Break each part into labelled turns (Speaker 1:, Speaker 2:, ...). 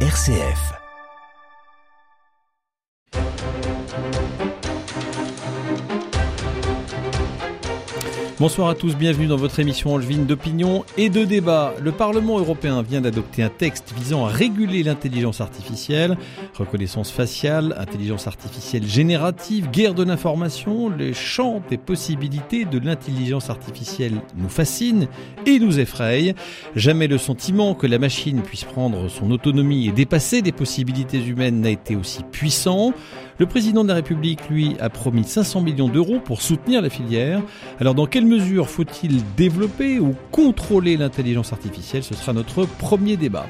Speaker 1: RCF. Bonsoir à tous, bienvenue dans votre émission angevine d'opinion et de débat. Le Parlement européen vient d'adopter un texte visant à réguler l'intelligence artificielle, reconnaissance faciale, intelligence artificielle générative, guerre de l'information, les champs des possibilités de l'intelligence artificielle nous fascinent et nous effrayent. Jamais le sentiment que la machine puisse prendre son autonomie et dépasser les possibilités humaines n'a été aussi puissant. Le président de la République, lui, a promis 500 millions d'euros pour soutenir la filière. Alors dans quelle mesure faut-il développer ou contrôler l'intelligence artificielle? Ce sera notre premier débat.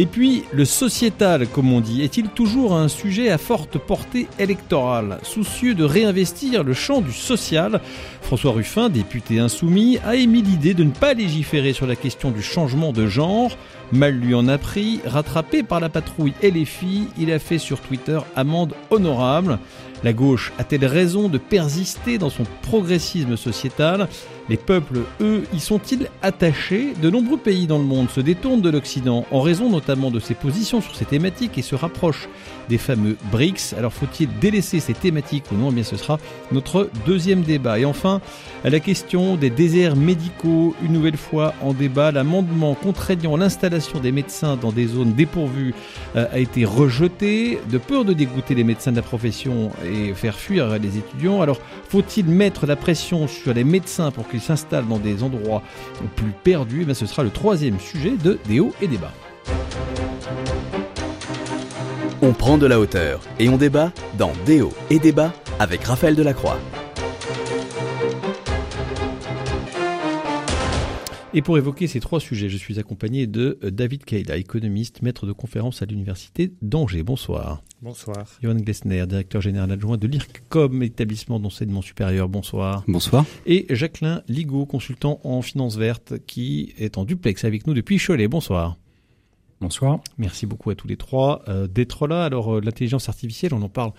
Speaker 1: Et puis, le sociétal, comme on dit, est-il toujours un sujet à forte portée électorale Soucieux de réinvestir le champ du social, François Ruffin, député insoumis, a émis l'idée de ne pas légiférer sur la question du changement de genre. Mal lui en a pris, rattrapé par la patrouille et les filles, il a fait sur Twitter amende honorable. La gauche a-t-elle raison de persister dans son progressisme sociétal? Les peuples, eux, y sont-ils attachés? De nombreux pays dans le monde se détournent de l'Occident en raison notamment de ses positions sur ces thématiques et se rapprochent des fameux BRICS. Alors faut-il délaisser ces thématiques ou non? Eh bien ce sera notre deuxième débat. Et enfin, la question des déserts médicaux, une nouvelle fois en débat, l'amendement contraignant l'installation des médecins dans des zones dépourvues euh, a été rejeté de peur de dégoûter les médecins de la profession et faire fuir les étudiants. Alors faut-il mettre la pression sur les médecins pour qu'ils s'installe dans des endroits plus perdus, mais ce sera le troisième sujet de Déo et débat.
Speaker 2: On prend de la hauteur et on débat dans Déo et débat avec Raphaël Delacroix.
Speaker 1: Et pour évoquer ces trois sujets, je suis accompagné de euh, David Keila, économiste, maître de conférence à l'Université d'Angers. Bonsoir.
Speaker 3: Bonsoir.
Speaker 1: Johan Glessner, directeur général adjoint de l'IRCCOM, établissement d'enseignement supérieur. Bonsoir.
Speaker 4: Bonsoir.
Speaker 1: Et Jacqueline Ligaud, consultant en finance verte, qui est en duplex avec nous depuis Cholet. Bonsoir.
Speaker 4: Bonsoir.
Speaker 1: Merci beaucoup à tous les trois euh, d'être là. Alors, euh, l'intelligence artificielle, on en parle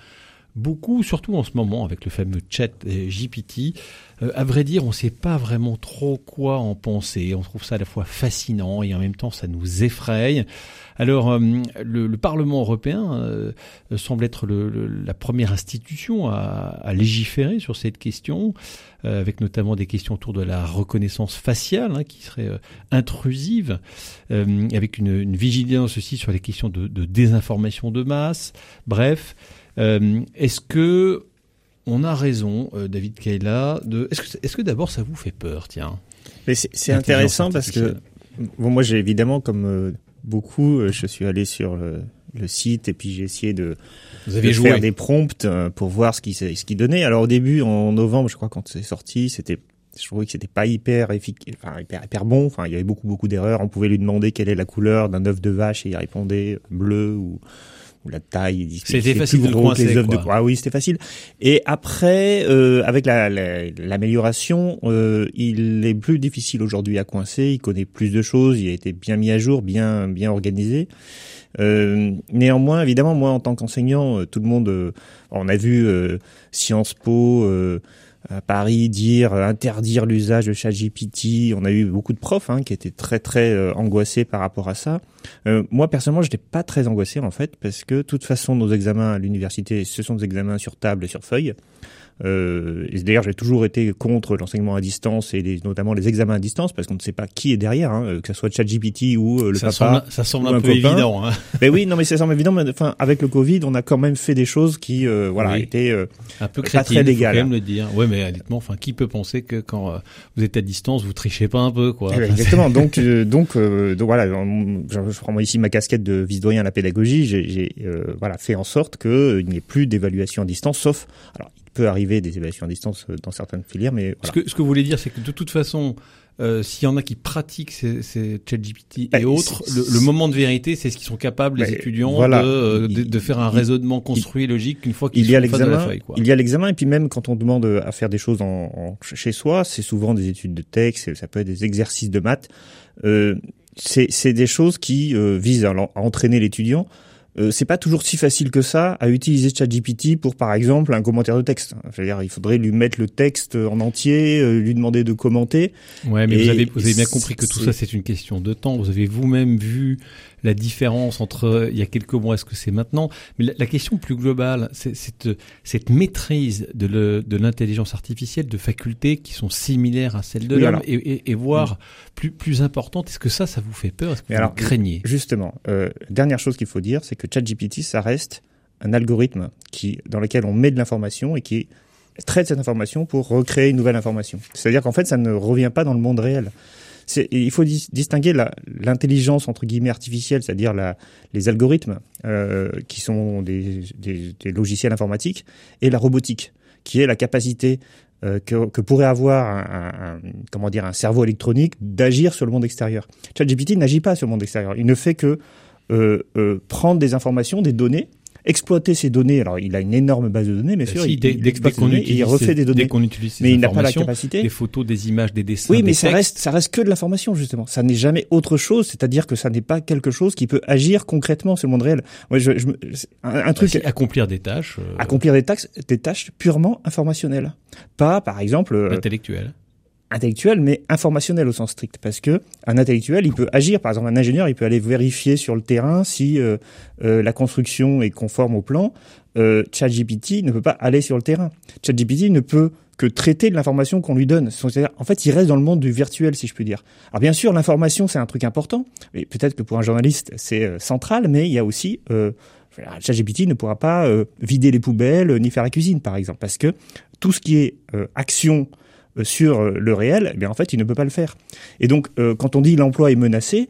Speaker 1: beaucoup, surtout en ce moment avec le fameux chat GPT. Euh, à vrai dire, on ne sait pas vraiment trop quoi en penser. On trouve ça à la fois fascinant et en même temps ça nous effraie. Alors, euh, le, Parlement européen euh, semble être la première institution à, légiférer sur cette question, avec notamment des questions autour de la reconnaissance faciale, hein, qui serait intrusive, avec une, vigilance aussi sur les questions de, de désinformation de masse. Bref, euh, est-ce que on a raison, euh, David Kayla, de... Est-ce que, est que d'abord ça vous fait peur, tiens?
Speaker 3: C'est intéressant parce que bon, moi j'ai évidemment, comme euh, beaucoup, je suis allé sur le, site et puis j'ai essayé de,
Speaker 1: Vous avez
Speaker 3: faire des prompts pour voir ce qui, ce qui donnait. Alors au début, en novembre, je crois, quand c'est sorti, c'était je trouvais que c'était pas hyper efficace, enfin hyper, hyper bon. Enfin, il y avait beaucoup beaucoup d'erreurs. On pouvait lui demander quelle est la couleur d'un œuf de vache et il répondait bleu ou la taille.
Speaker 1: C'était facile de coincer, les œufs de
Speaker 3: Ah oui, c'était facile. Et après, euh, avec l'amélioration, la, euh, il est plus difficile aujourd'hui à coincer. Il connaît plus de choses. Il a été bien mis à jour, bien bien organisé. Euh, néanmoins, évidemment, moi en tant qu'enseignant, euh, tout le monde, euh, on a vu Sciences Po à Paris dire euh, interdire l'usage de ChatGPT. On a eu beaucoup de profs hein, qui étaient très très euh, angoissés par rapport à ça. Euh, moi personnellement, je n'étais pas très angoissé en fait parce que de toute façon nos examens à l'université, ce sont des examens sur table et sur feuille. Euh, et d'ailleurs, j'ai toujours été contre l'enseignement à distance et les, notamment les examens à distance parce qu'on ne sait pas qui est derrière, hein, que ce soit ChatGPT ou euh, le
Speaker 1: ça
Speaker 3: papa.
Speaker 1: Semble, ça semble un, peu évident. Hein.
Speaker 3: Mais oui, non, mais ça semble évident. Mais enfin, avec le Covid, on a quand même fait des choses qui, euh, voilà, étaient euh,
Speaker 1: un peu crétines, pas très légales. Faut quand même le dire. Ouais, mais honnêtement, enfin, qui peut penser que quand euh, vous êtes à distance, vous trichez pas un peu, quoi?
Speaker 3: Eh ben, Exactement. donc, donc, donc voilà. Je, je, prends ici ma casquette de vice-doyen à la pédagogie. J'ai voilà fait en sorte qu'il n'y ait plus d'évaluation à distance, sauf alors peut arriver des évaluations à distance euh, dans certaines filières, mais
Speaker 1: ce, que, ce que vous voulez dire, c'est que de toute façon, euh, s'il y en a qui pratiquent ces, ces ChatGPT et bah, autres, le, moment de vérité, c'est ce qu'ils sont capables, les bah, étudiants, de, euh, de, de, faire un raisonnement construit, logique, une fois qu'ils sont en face la feuille.
Speaker 3: Il y a l'examen, et puis même quand on demande à faire des choses en, en chez soi, c'est souvent des études de texte, ça peut être des exercices de maths. Euh, c'est des choses qui euh, visent à, à entraîner l'étudiant euh, c'est pas toujours si facile que ça à utiliser ChatGPT pour, par exemple, un commentaire de texte. Je veux dire, il faudrait lui mettre le texte en entier, euh, lui demander de commenter.
Speaker 1: Ouais, mais vous avez, vous avez bien compris que tout ça, c'est une question de temps. Vous avez vous-même vu la différence entre euh, il y a quelques mois, est-ce que c'est maintenant Mais la, question plus globale, c'est cette, cette maîtrise de l'intelligence artificielle, de facultés qui sont similaires à celles de l'homme et, et, et, voire mm. plus, plus importantes. Est-ce que ça, ça vous fait peur? Est-ce que vous alors, craignez?
Speaker 3: Justement, euh, dernière chose qu'il faut dire, c'est que ChatGPT, ça reste un algorithme qui, dans lequel on met de l'information et qui traite cette information pour recréer une nouvelle information. C'est-à-dire qu'en fait, ça ne revient pas dans le monde réel il faut distinguer l'intelligence entre guillemets artificielle, c'est-à-dire les algorithmes euh, qui sont des, logiciels informatiques, et la robotique, qui est la capacité euh, que, pourrait avoir un, comment dire cerveau électronique d'agir sur le monde extérieur. ChatGPT n'agit pas sur le monde extérieur. Il ne fait que euh, prendre des informations, des données, exploiter ces données. Alors, il a une énorme base de données, bien sûr. il, il refait des données.
Speaker 1: qu'on utilise
Speaker 3: mais il n'a pas la capacité.
Speaker 1: Des photos, des images, des dessins.
Speaker 3: Oui, mais ça reste, ça reste que de l'information, justement. Ça n'est jamais autre chose. C'est-à-dire que ça n'est pas quelque chose qui peut agir concrètement sur le monde réel. Moi, je, je un, truc.
Speaker 1: Accomplir des tâches. Euh,
Speaker 3: accomplir des tâches, des tâches purement informationnelles. Pas, par exemple.
Speaker 1: Euh, Intellectuelles
Speaker 3: intellectuel, mais informationnel au sens strict, parce que un intellectuel, il peut agir. Par exemple, un ingénieur, il peut aller vérifier sur le terrain si euh, euh, la construction est conforme au plan. Euh, ChatGPT ne peut pas aller sur le terrain. ChatGPT ne peut que traiter de l'information qu'on lui donne. En fait, il reste dans le monde du virtuel, si je puis dire. Alors bien sûr, l'information, c'est un truc important, et peut-être que pour un journaliste, c'est euh, central, mais il y a aussi euh, ChatGPT ne pourra pas vider les poubelles ni faire la cuisine, par exemple, parce que tout ce qui est action euh, sur euh, le réel, eh bien en fait, il ne peut pas le faire. Et donc, euh, quand on dit l'emploi est menacé,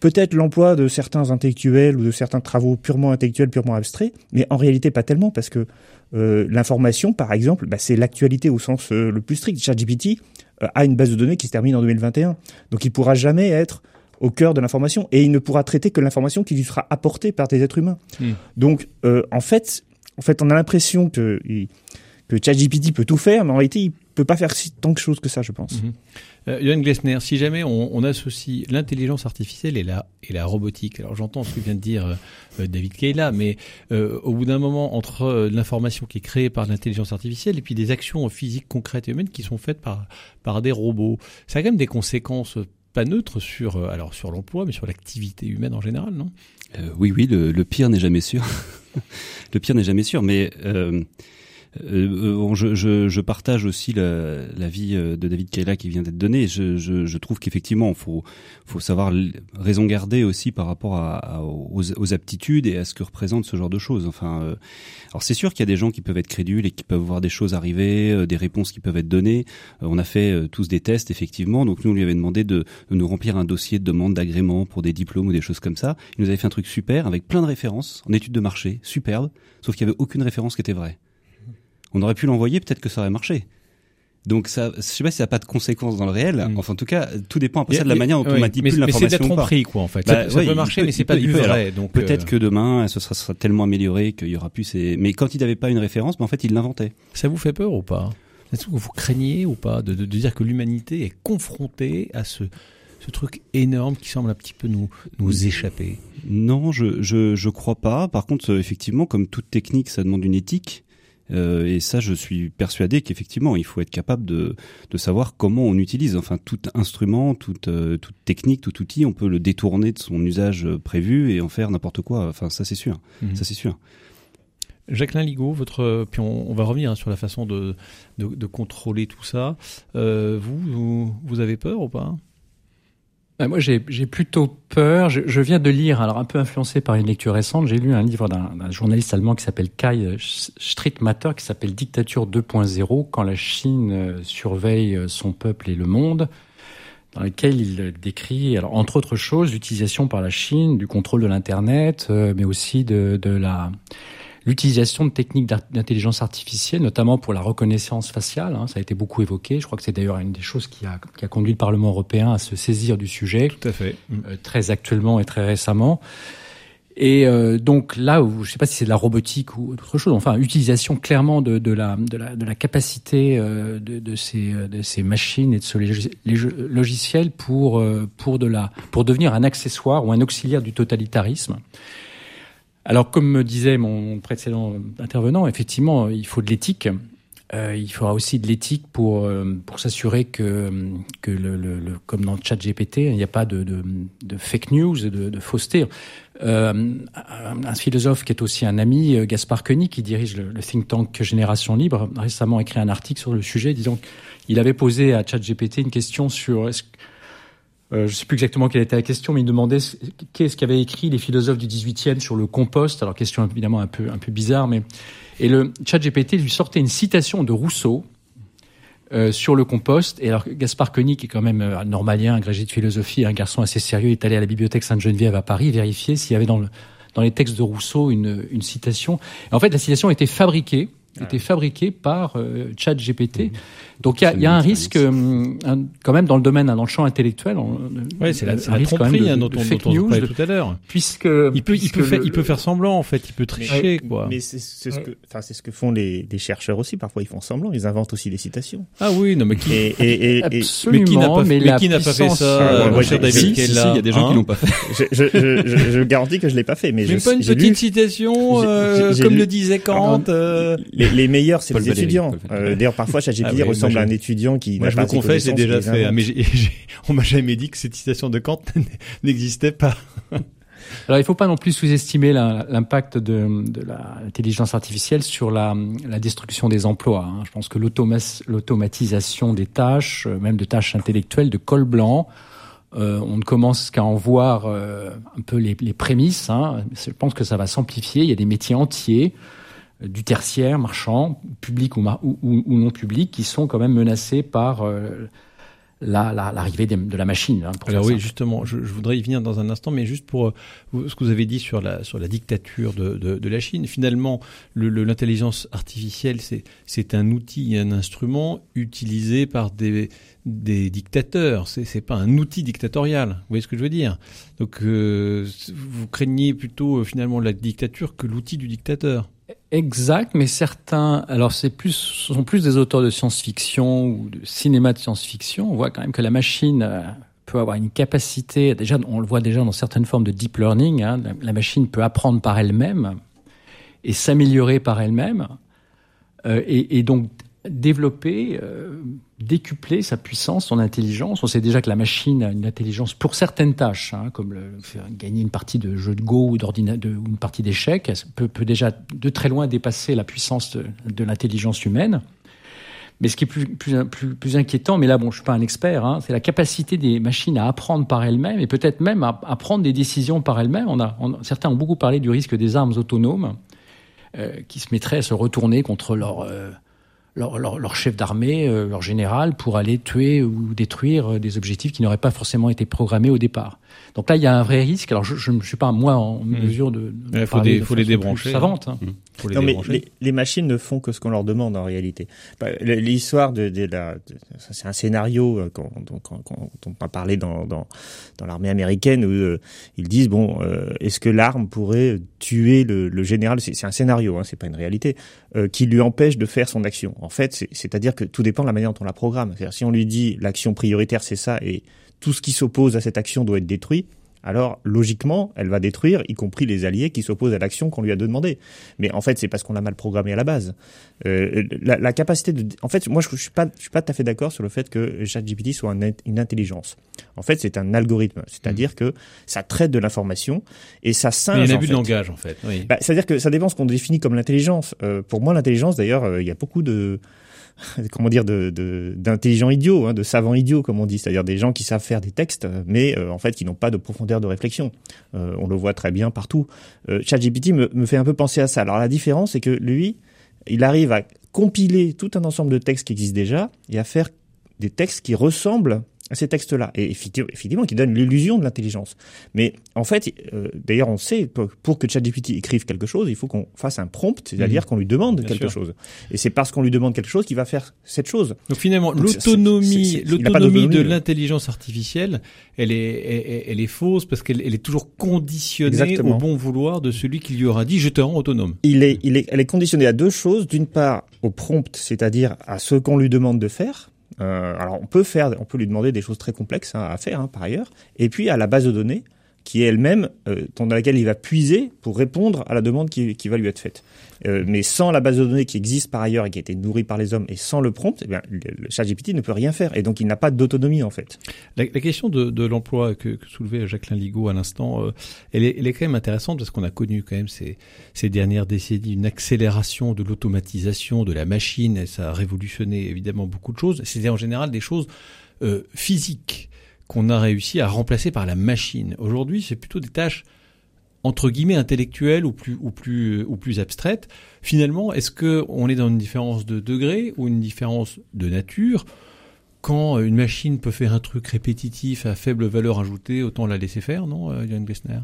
Speaker 3: peut-être l'emploi de certains intellectuels ou de certains travaux purement intellectuels, purement abstraits, mais en réalité pas tellement, parce que l'information, par exemple, bah, c'est l'actualité au sens le plus strict. ChatGPT a une base de données qui se termine en 2021, donc il pourra jamais être au cœur de l'information et il ne pourra traiter que l'information qui lui sera apportée par des êtres humains. Hmm. Donc, en fait, en fait, on a l'impression que que ChatGPT peut tout faire, mais en réalité, il peut pas faire si tant de choses que ça, je pense.
Speaker 1: Mm Glessner, si jamais on, associe l'intelligence artificielle et la, et la robotique, alors j'entends ce que vient de dire euh, David Kayla, mais euh, au bout d'un moment, entre l'information qui est créée par l'intelligence artificielle et puis des actions physiques concrètes et humaines qui sont faites par, par des robots, ça a quand même des conséquences pas neutres sur, alors sur l'emploi, mais sur l'activité humaine en général, non?
Speaker 4: Oui, oui, le, le pire n'est jamais sûr. le pire n'est jamais sûr, mais euh, euh je, je, je, partage aussi l'avis la, euh, de David Kayla qui vient d'être donné. Je, je, trouve qu'effectivement, faut, faut savoir raison garder aussi par rapport à, aux, aux, aptitudes et à ce que représente ce genre de choses. Enfin, alors c'est sûr qu'il y a des gens qui peuvent être crédules et qui peuvent voir des choses arriver, des réponses qui peuvent être données. on a fait tous des tests effectivement, donc nous on lui avait demandé de, de nous remplir un dossier de demande d'agrément pour des diplômes ou des choses comme ça. Il nous avait fait un truc super avec plein de références en études de marché, superbe, sauf qu'il y avait aucune référence qui était vraie on aurait pu l'envoyer, peut-être que ça aurait marché. Donc ça, je sais pas si ça n'a pas de conséquences dans le réel. Mm. Enfin, en tout cas, tout dépend après ça de la manière dont on manipule l'information.
Speaker 1: Mais c'est d'être tromperie, quoi, en fait. Bah, ça, peut marcher, mais c'est pas du vrai. Donc
Speaker 4: peut-être euh, que demain, ce sera, tellement amélioré qu'il y aura plus ces. Mais quand il n'avait pas une référence, mais en fait, il l'inventait.
Speaker 1: Ça vous fait peur ou pas? Est-ce que vous craignez ou pas de, de, dire que l'humanité est confrontée à ce ce truc énorme qui semble un petit peu nous nous échapper?
Speaker 4: Non, je je je crois pas. Par contre, effectivement, comme toute technique, ça demande une éthique. Euh, et ça, je suis persuadé qu'effectivement, il faut être capable de, de savoir comment on utilise. Enfin, tout instrument, toute, euh, toute technique, tout outil, on peut le détourner de son usage prévu et en faire n'importe quoi. Enfin, ça c'est sûr. Mhm. Ça c'est sûr.
Speaker 1: Jacqueline Ligaud, votre, puis on, va revenir hein, sur la façon de, de, de, contrôler tout ça. Euh, vous, vous, vous avez peur ou pas?
Speaker 5: Moi, j'ai plutôt peur. Je, je, viens de lire, alors un peu influencé par une lecture récente, j'ai lu un livre d'un journaliste allemand qui s'appelle Kai Strittmatter, qui s'appelle Dictature 2.0, quand la Chine euh, surveille euh, son peuple et le monde, dans lequel il décrit, alors entre autres choses, l'utilisation par la Chine du contrôle de l'Internet, euh, mais aussi de, de la l'utilisation de techniques d'intelligence artificielle, notamment pour la reconnaissance faciale. Hein, ça a été beaucoup évoqué. Je crois que c'est d'ailleurs une des choses qui a, qui a, conduit le Parlement européen à se saisir du sujet.
Speaker 1: Tout à fait.
Speaker 5: Euh, très actuellement et très récemment. Et euh, donc là, où, je ne sais pas si c'est de la robotique ou autre chose, enfin utilisation clairement de, de, la, de, la, de la capacité euh, de, de, ces, de ces machines et de ce logiciels pour, pour, de la, pour devenir un accessoire ou un auxiliaire du totalitarisme. Alors, comme me disait mon précédent intervenant, effectivement, il faut de l'éthique. Euh, il faudra aussi de l'éthique pour euh, pour s'assurer que que le, comme dans le GPT, il n'y a pas de, de, fake news, de, de fausseté. Euh, un, philosophe qui est aussi un ami, Gaspard Koenig, qui dirige le, think tank Génération Libre, a récemment écrit un article sur le sujet, disant qu'il avait posé à ChatGPT une question sur je ne sais plus exactement quelle était la question, mais il demandait qu'est-ce qu'avaient écrit les philosophes du 18e sur le compost. Alors question évidemment un peu un peu bizarre, mais et le ChatGPT lui sortait une citation de Rousseau euh, sur le compost. Et alors Gaspard Koenig, qui est quand même un normalien, agrégé de philosophie, un garçon assez sérieux, est allé à la bibliothèque Sainte-Geneviève à Paris vérifier s'il y avait dans le dans les textes de Rousseau une, une citation. Et en fait, la citation était fabriquée était fabriqué par euh, ChatGPT. Mmh. Donc il y a, y a un risque euh, un, quand même dans le domaine, dans le champ intellectuel.
Speaker 1: Oui, c'est la, la tromperie hein, dont, on, fake dont on parlait tout à l'heure.
Speaker 5: Puisque
Speaker 1: il peut, il peut, faire, il peut faire semblant en fait, il peut tricher
Speaker 3: mais,
Speaker 1: quoi.
Speaker 3: Mais c'est ce que, enfin c'est ce que font les, les, chercheurs aussi. Parfois ils font semblant, ils inventent aussi des citations.
Speaker 1: Ah oui, non mais qui
Speaker 5: et, et, et Absolument, mais qui n'a pas,
Speaker 1: mais mais qui n'a pas fait ça
Speaker 4: euh, cher David si, si, il y a des gens qui l'ont pas fait.
Speaker 3: je, je, je, je, garantis que je l'ai pas fait, mais,
Speaker 1: mais pas une petite citation comme le disait Kant.
Speaker 3: Les meilleurs, c'est les étudiants. D'ailleurs, parfois, ChatGPT ressemble à un étudiant qui
Speaker 1: n'a pas confesse, j'ai déjà fait. Hein, mais on m'a jamais dit que cette citation de Kant n'existait pas.
Speaker 5: Alors, il ne faut pas non plus sous-estimer l'impact de, de l'intelligence artificielle sur la, la, destruction des emplois. Hein. Je pense que l'automatisation des tâches, euh, même de tâches intellectuelles, de col blanc, euh, on ne commence qu'à en voir euh, un peu les, les prémices. Hein. Je pense que ça va s'amplifier. Il y a des métiers entiers du tertiaire marchand, public ou, ou, ou, non public, qui sont quand même menacés par euh, l'arrivée la, de la machine. Hein,
Speaker 1: Alors oui, justement, je, je, voudrais y venir dans un instant, mais juste pour euh, ce que vous avez dit sur la, sur la dictature de, de, de la Chine, finalement, l'intelligence artificielle, c'est un outil, un instrument utilisé par des, des dictateurs. C'est pas un outil dictatorial. Vous voyez ce que je veux dire? Donc, euh, vous craignez plutôt finalement la dictature que l'outil du dictateur.
Speaker 5: Exact, mais certains, alors c'est plus, ce sont plus des auteurs de science-fiction ou de cinéma de science-fiction. On voit quand même que la machine euh, peut avoir une capacité. Déjà, on le voit déjà dans certaines formes de deep learning. Hein, la, machine peut apprendre par elle-même et s'améliorer par elle-même, euh, et, et, donc développer, euh, décupler sa puissance, son intelligence. On sait déjà que la machine a une intelligence pour certaines tâches, hein, comme le, faire gagner une partie de jeu de Go ou d'ordinateur, une partie d'échecs, peut, peut, déjà de très loin dépasser la puissance de, de l'intelligence humaine. Mais ce qui est plus, plus, plus, plus, inquiétant, mais là, bon, je suis pas un expert, hein, c'est la capacité des machines à apprendre par elles-mêmes et peut-être même à, à, prendre des décisions par elles-mêmes. On a, on, certains ont beaucoup parlé du risque des armes autonomes euh, qui se mettraient à se retourner contre leur euh, leur, leur, leur chef d'armée, euh, leur général, pour aller tuer ou détruire euh, des objectifs qui n'auraient pas forcément été programmés au départ. Donc là, il y a un vrai risque. Alors, je ne suis pas, moi, en mmh. mesure de...
Speaker 1: Il faut, des, faut les débrancher.
Speaker 5: Savante. Hein. Mmh.
Speaker 3: Les non, mais les, les, machines ne font que ce qu'on leur demande en réalité. Bah, l'histoire de, de, la, c'est un scénario qu'on, qu'on, on a parlé dans, dans, dans l'armée américaine où euh, ils disent bon, euh, est-ce que l'arme pourrait tuer le, le général? C'est un scénario, hein, c'est pas une réalité, euh, qui lui empêche de faire son action. En fait, c'est-à-dire que tout dépend de la manière dont on la programme. Si on lui dit l'action prioritaire c'est ça et tout ce qui s'oppose à cette action doit être détruit, alors logiquement, elle va détruire, y compris les alliés qui s'opposent à l'action qu'on lui a demandé. Mais en fait, c'est parce qu'on l'a mal programmé à la base. Euh, la, la, capacité de, en fait, moi, je, je suis pas, je suis pas tout à fait d'accord sur le fait que ChatGPT soit un, une intelligence. En fait, c'est un algorithme, c'est-à-dire mmh. que ça traite de l'information et ça singe.
Speaker 1: Mais il y a
Speaker 3: un
Speaker 1: abus de langage, en fait. Oui.
Speaker 3: Bah, c'est-à-dire que ça dépend ce qu'on définit comme l'intelligence. Euh, pour moi, l'intelligence, d'ailleurs, euh, il y a beaucoup de comment dire d'intelligents idiots, hein, de savants idiots comme on dit, c'est-à-dire des gens qui savent faire des textes, mais euh, en fait qui n'ont pas de profondeur de réflexion. Euh, on le voit très bien partout. Euh, ChatGPT me, me fait un peu penser à ça. Alors la différence, c'est que lui, il arrive à compiler tout un ensemble de textes qui existent déjà et à faire des textes qui ressemblent ces textes-là, et effectivement qui donnent l'illusion de l'intelligence. Mais en fait, euh, d'ailleurs, on sait pour que ChatGPT écrive quelque chose, il faut qu'on fasse un prompt, c'est-à-dire mmh. qu'on lui demande Bien quelque sûr. chose. Et c'est parce qu'on lui demande quelque chose qu'il va faire cette chose.
Speaker 1: Donc finalement, l'autonomie, l'autonomie de l'intelligence artificielle, elle est, elle, elle, est fausse parce qu'elle elle est toujours conditionnée Exactement. au bon vouloir de celui qui lui aura dit je te rends autonome.
Speaker 3: Il est, il est, elle est conditionnée à deux choses. D'une part, au prompt, c'est-à-dire à ce qu'on lui demande de faire alors on peut faire, on peut lui demander des choses très complexes hein, à faire hein, par ailleurs, et puis à la base de données qui est elle-même euh, dans laquelle il va puiser pour répondre à la demande qui, va lui être faite. Euh, mais sans la base de données qui existe par ailleurs et qui a été nourrie par les hommes et sans le prompt, eh le, le ChatGPT ne peut rien faire et donc il n'a pas d'autonomie en fait.
Speaker 1: La, question de, l'emploi que, soulevait Jacqueline Ligaud à l'instant, euh, elle, est, quand même intéressante parce qu'on a connu quand même ces, ces dernières décennies une accélération de l'automatisation de la machine et ça a révolutionné évidemment beaucoup de choses. C'était en général des choses physiques qu'on a réussi à remplacer par la machine. Aujourd'hui, c'est plutôt des tâches entre guillemets intellectuelles ou plus ou plus abstraites. Finalement, est-ce que on est dans une différence de degré ou une différence de nature? Quand une machine peut faire un truc répétitif à faible valeur ajoutée, autant la laisser faire, non, euh, Yann Glessner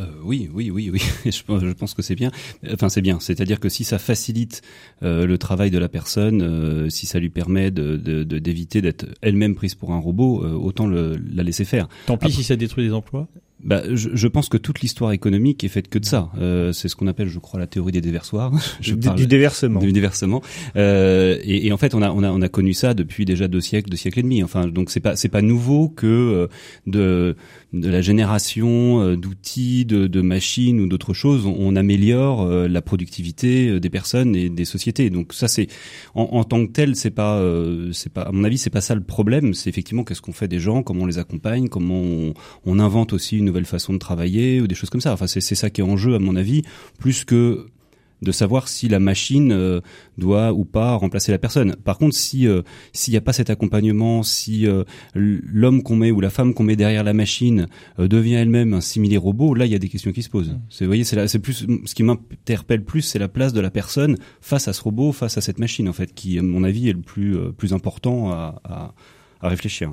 Speaker 4: euh, oui, oui, oui, oui. je, pense, que c'est bien. Enfin, c'est bien. C'est-à-dire que si ça facilite euh, le travail de la personne, euh, si ça lui permet de, d'éviter de, d'être elle-même prise pour un robot, autant le, la laisser faire.
Speaker 1: Tant pis Après, si ça détruit des emplois
Speaker 4: bah, je, je, pense que toute l'histoire économique est faite que de ça. Euh, c'est ce qu'on appelle, je crois, la théorie des déversoirs.
Speaker 3: je du, du déversement.
Speaker 4: Du déversement. Euh, et, et, en fait, on a, on a, on a connu ça depuis déjà deux siècles, deux siècles et demi. Enfin, donc c'est pas, c'est pas nouveau que de, de la génération euh, d'outils, de, de, machines ou d'autres choses, on, améliore euh, la productivité des personnes et des sociétés. Donc ça, c'est en, en, tant que tel, c'est pas, c'est pas, à mon avis, c'est pas ça le problème. C'est effectivement qu'est-ce qu'on fait des gens, comment on les accompagne, comment on, on invente aussi une nouvelle façon de travailler ou des choses comme ça. Enfin, c'est ça qui est en jeu, à mon avis, plus que de savoir si la machine euh, doit ou pas remplacer la personne. Par contre, si euh, s'il n'y a pas cet accompagnement, si euh, l'homme qu'on met ou la femme qu'on met derrière la machine euh, devient elle-même un simili robot, là il y a des questions qui se posent. Mm. C'est vous voyez, c'est c'est plus ce qui m'interpelle plus, c'est la place de la personne face à ce robot, face à cette machine en fait, qui à mon avis est le plus plus important à, à, à réfléchir.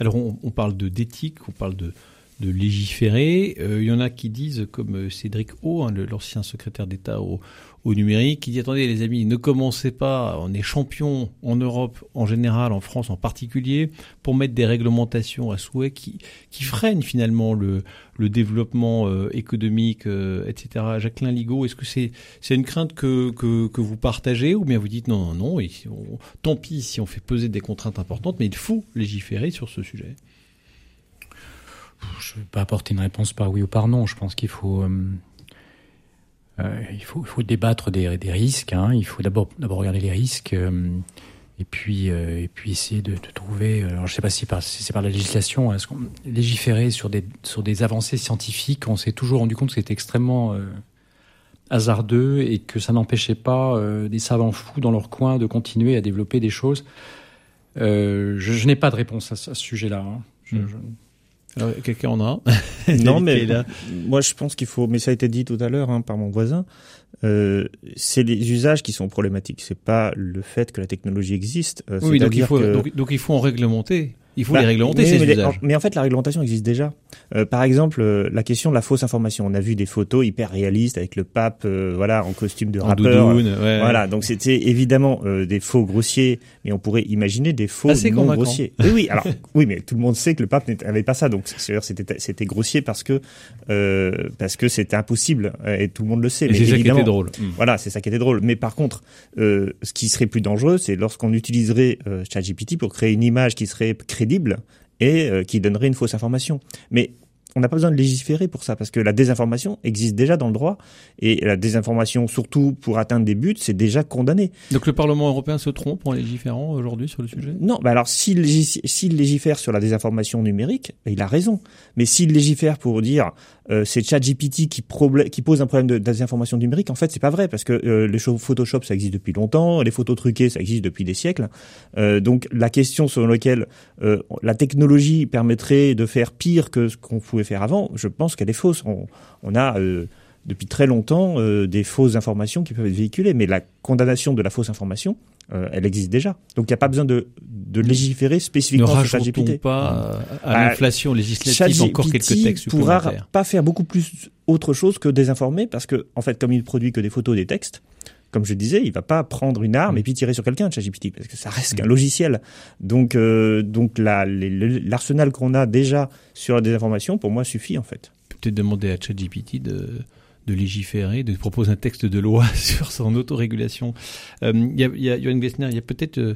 Speaker 1: Alors on, on parle de d'éthique, on parle de de légiférer. Euh, il y en a qui disent, comme euh, Cédric O, hein, l'ancien secrétaire d'État au, numérique, qui dit attendez les amis, ne commencez pas, on est champion en Europe en général, en France en particulier, pour mettre des réglementations à souhait qui, freinent finalement le, développement euh, économique, etc. Jacqueline Ligaud, est-ce que c'est une crainte que, que, vous partagez ou bien vous dites non, non, non, tant pis si on fait peser des contraintes importantes, mais il faut légiférer sur ce sujet?
Speaker 5: Je ne vais pas apporter une réponse par oui ou par non. Je pense qu'il faut, euh, euh, il faut, il faut débattre des, des risques. Hein. Il faut d'abord, d'abord regarder les risques euh, et puis, euh, et puis essayer de, de trouver. Alors, je ne sais pas si, par, si c'est par la législation, est-ce qu'on légiférer sur des, sur des avancées scientifiques. On s'est toujours rendu compte que c'était extrêmement hasardeux et que ça n'empêchait pas des savants fous dans leur coin de continuer à développer des choses. je, je n'ai pas de réponse à, à ce sujet-là. Hein. Je,
Speaker 1: mmh. je, Quelqu'un en a
Speaker 3: Non, mais moi je pense qu'il faut, mais ça a été dit tout à l'heure hein, par mon voisin, euh, c'est les usages qui sont problématiques. C'est pas le fait que la technologie existe.
Speaker 1: Euh, oui, donc il faut, que... donc, donc, il faut en réglementer. Il faut bah, les réglementer,
Speaker 3: mais,
Speaker 1: ces
Speaker 3: mais,
Speaker 1: usages.
Speaker 3: mais en fait, la réglementation existe déjà. Euh, par exemple, euh, la question de la fausse information. On a vu des photos hyper réalistes avec le pape, euh, voilà, en costume de
Speaker 1: en
Speaker 3: rappeur.
Speaker 1: Doudoune, ouais.
Speaker 3: Voilà, donc c'était évidemment des faux grossiers, mais on pourrait imaginer des faux
Speaker 1: Assez
Speaker 3: non grossiers. Oui, oui. Alors, oui, mais tout le monde sait que le pape n'avait pas ça, donc c'était c'était grossier parce que parce que c'était impossible et tout le monde le sait.
Speaker 1: Et c'est ça qui était drôle.
Speaker 3: Voilà, c'est ça qui était drôle. Mais par contre, ce qui serait plus dangereux, c'est lorsqu'on utiliserait ChatGPT pour créer une image qui serait crédible et euh, qui donnerait une fausse information. Mais on n'a pas besoin de légiférer pour ça, parce que la désinformation existe déjà dans le droit, et la désinformation, surtout pour atteindre des buts, c'est déjà condamné.
Speaker 1: Donc le Parlement européen se trompe en légiférant aujourd'hui sur le sujet?
Speaker 3: Non, bah alors s'il légifère, légifère sur la désinformation numérique, il a raison. Mais s'il légifère pour dire euh, c'est ChatGPT qui, qui pose un problème de, de désinformation numérique, en fait c'est pas vrai, parce que euh, les Photoshop ça existe depuis longtemps, les photos truquées ça existe depuis des siècles. Euh, donc la question selon laquelle euh, la technologie permettrait de faire pire que ce qu'on pouvait faire avant, je pense qu'elle est fausse. On, on a euh, depuis très longtemps euh, des fausses informations qui peuvent être véhiculées, mais la condamnation de la fausse information, euh, elle existe déjà. Donc il n'y a pas besoin de, de légiférer spécifiquement
Speaker 1: ne
Speaker 3: sur ChatGPT.
Speaker 1: pas à l'inflation législative encore quelques textes
Speaker 3: pourra pas faire beaucoup plus autre chose que désinformer, parce que en fait, comme il produit que des photos, des textes, comme je disais, il va pas prendre une arme et puis tirer sur quelqu'un, ChatGPT, parce que ça reste qu'un logiciel. Donc, euh, donc l'arsenal qu'on a déjà sur la désinformation, pour moi, suffit en fait.
Speaker 1: Peut-être demander à ChatGPT de de légiférer, de proposer un texte de loi sur son autorégulation. Euh, il y a, y a, il y a peut-être euh,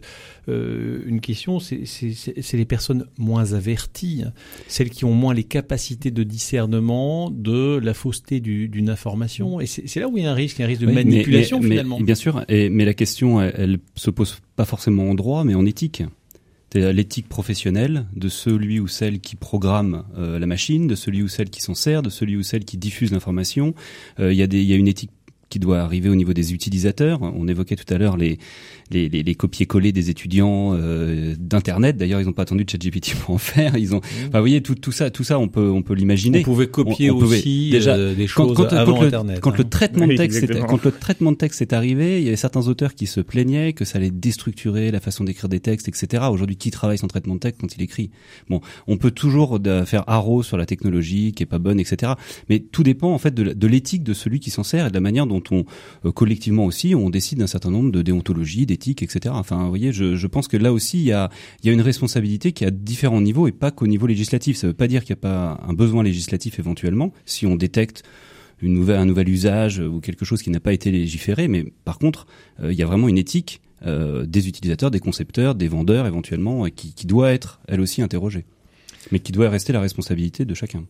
Speaker 1: euh, une question, c'est les personnes moins averties, celles qui ont moins les capacités de discernement de la fausseté d'une information. Et c'est là où il y a un risque, un risque de manipulation finalement.
Speaker 4: bien sûr, et, mais la question, elle, elle se pose pas forcément en droit, mais en éthique l'éthique professionnelle de celui ou celle qui programme euh, la machine, de celui ou celle qui s'en sert, de celui ou celle qui diffuse l'information. Euh, il y, y, a une éthique qui doit arriver au niveau des utilisateurs. On évoquait tout à l'heure les, les, les, les copier-coller des étudiants euh, d'internet. D'ailleurs, ils n'ont pas attendu de ChatGPT pour en faire. Ils ont, mmh. vous voyez, tout, tout ça, tout ça, on peut, on peut l'imaginer.
Speaker 1: On pouvait copier aussi déjà euh, des choses quand, avant
Speaker 4: le,
Speaker 1: Internet.
Speaker 4: Quand le hein. traitement de texte, est, quand le traitement de texte est arrivé, il y avait certains auteurs qui se plaignaient que ça allait déstructurer la façon d'écrire des textes, etc. Aujourd'hui, qui travaille sans traitement de texte quand il écrit? Bon, on peut toujours faire haro sur la technologie qui est pas bonne, etc. Mais tout dépend en fait de l'éthique de celui qui s'en sert et de la manière dont on euh, collectivement aussi on décide d'un certain nombre de déontologies, etc. Enfin, vous voyez, je, pense que là aussi il y a, une responsabilité qui a différents niveaux et pas qu'au niveau législatif. Ça ne veut pas dire qu'il n'y a pas un besoin législatif éventuellement si on détecte un nouvel usage ou quelque chose qui n'a pas été légiféré, mais par contre, euh, il y a vraiment une éthique euh, des utilisateurs, des concepteurs, des vendeurs éventuellement, qui, qui doit être elle aussi interrogée, mais qui doit rester la responsabilité de chacun.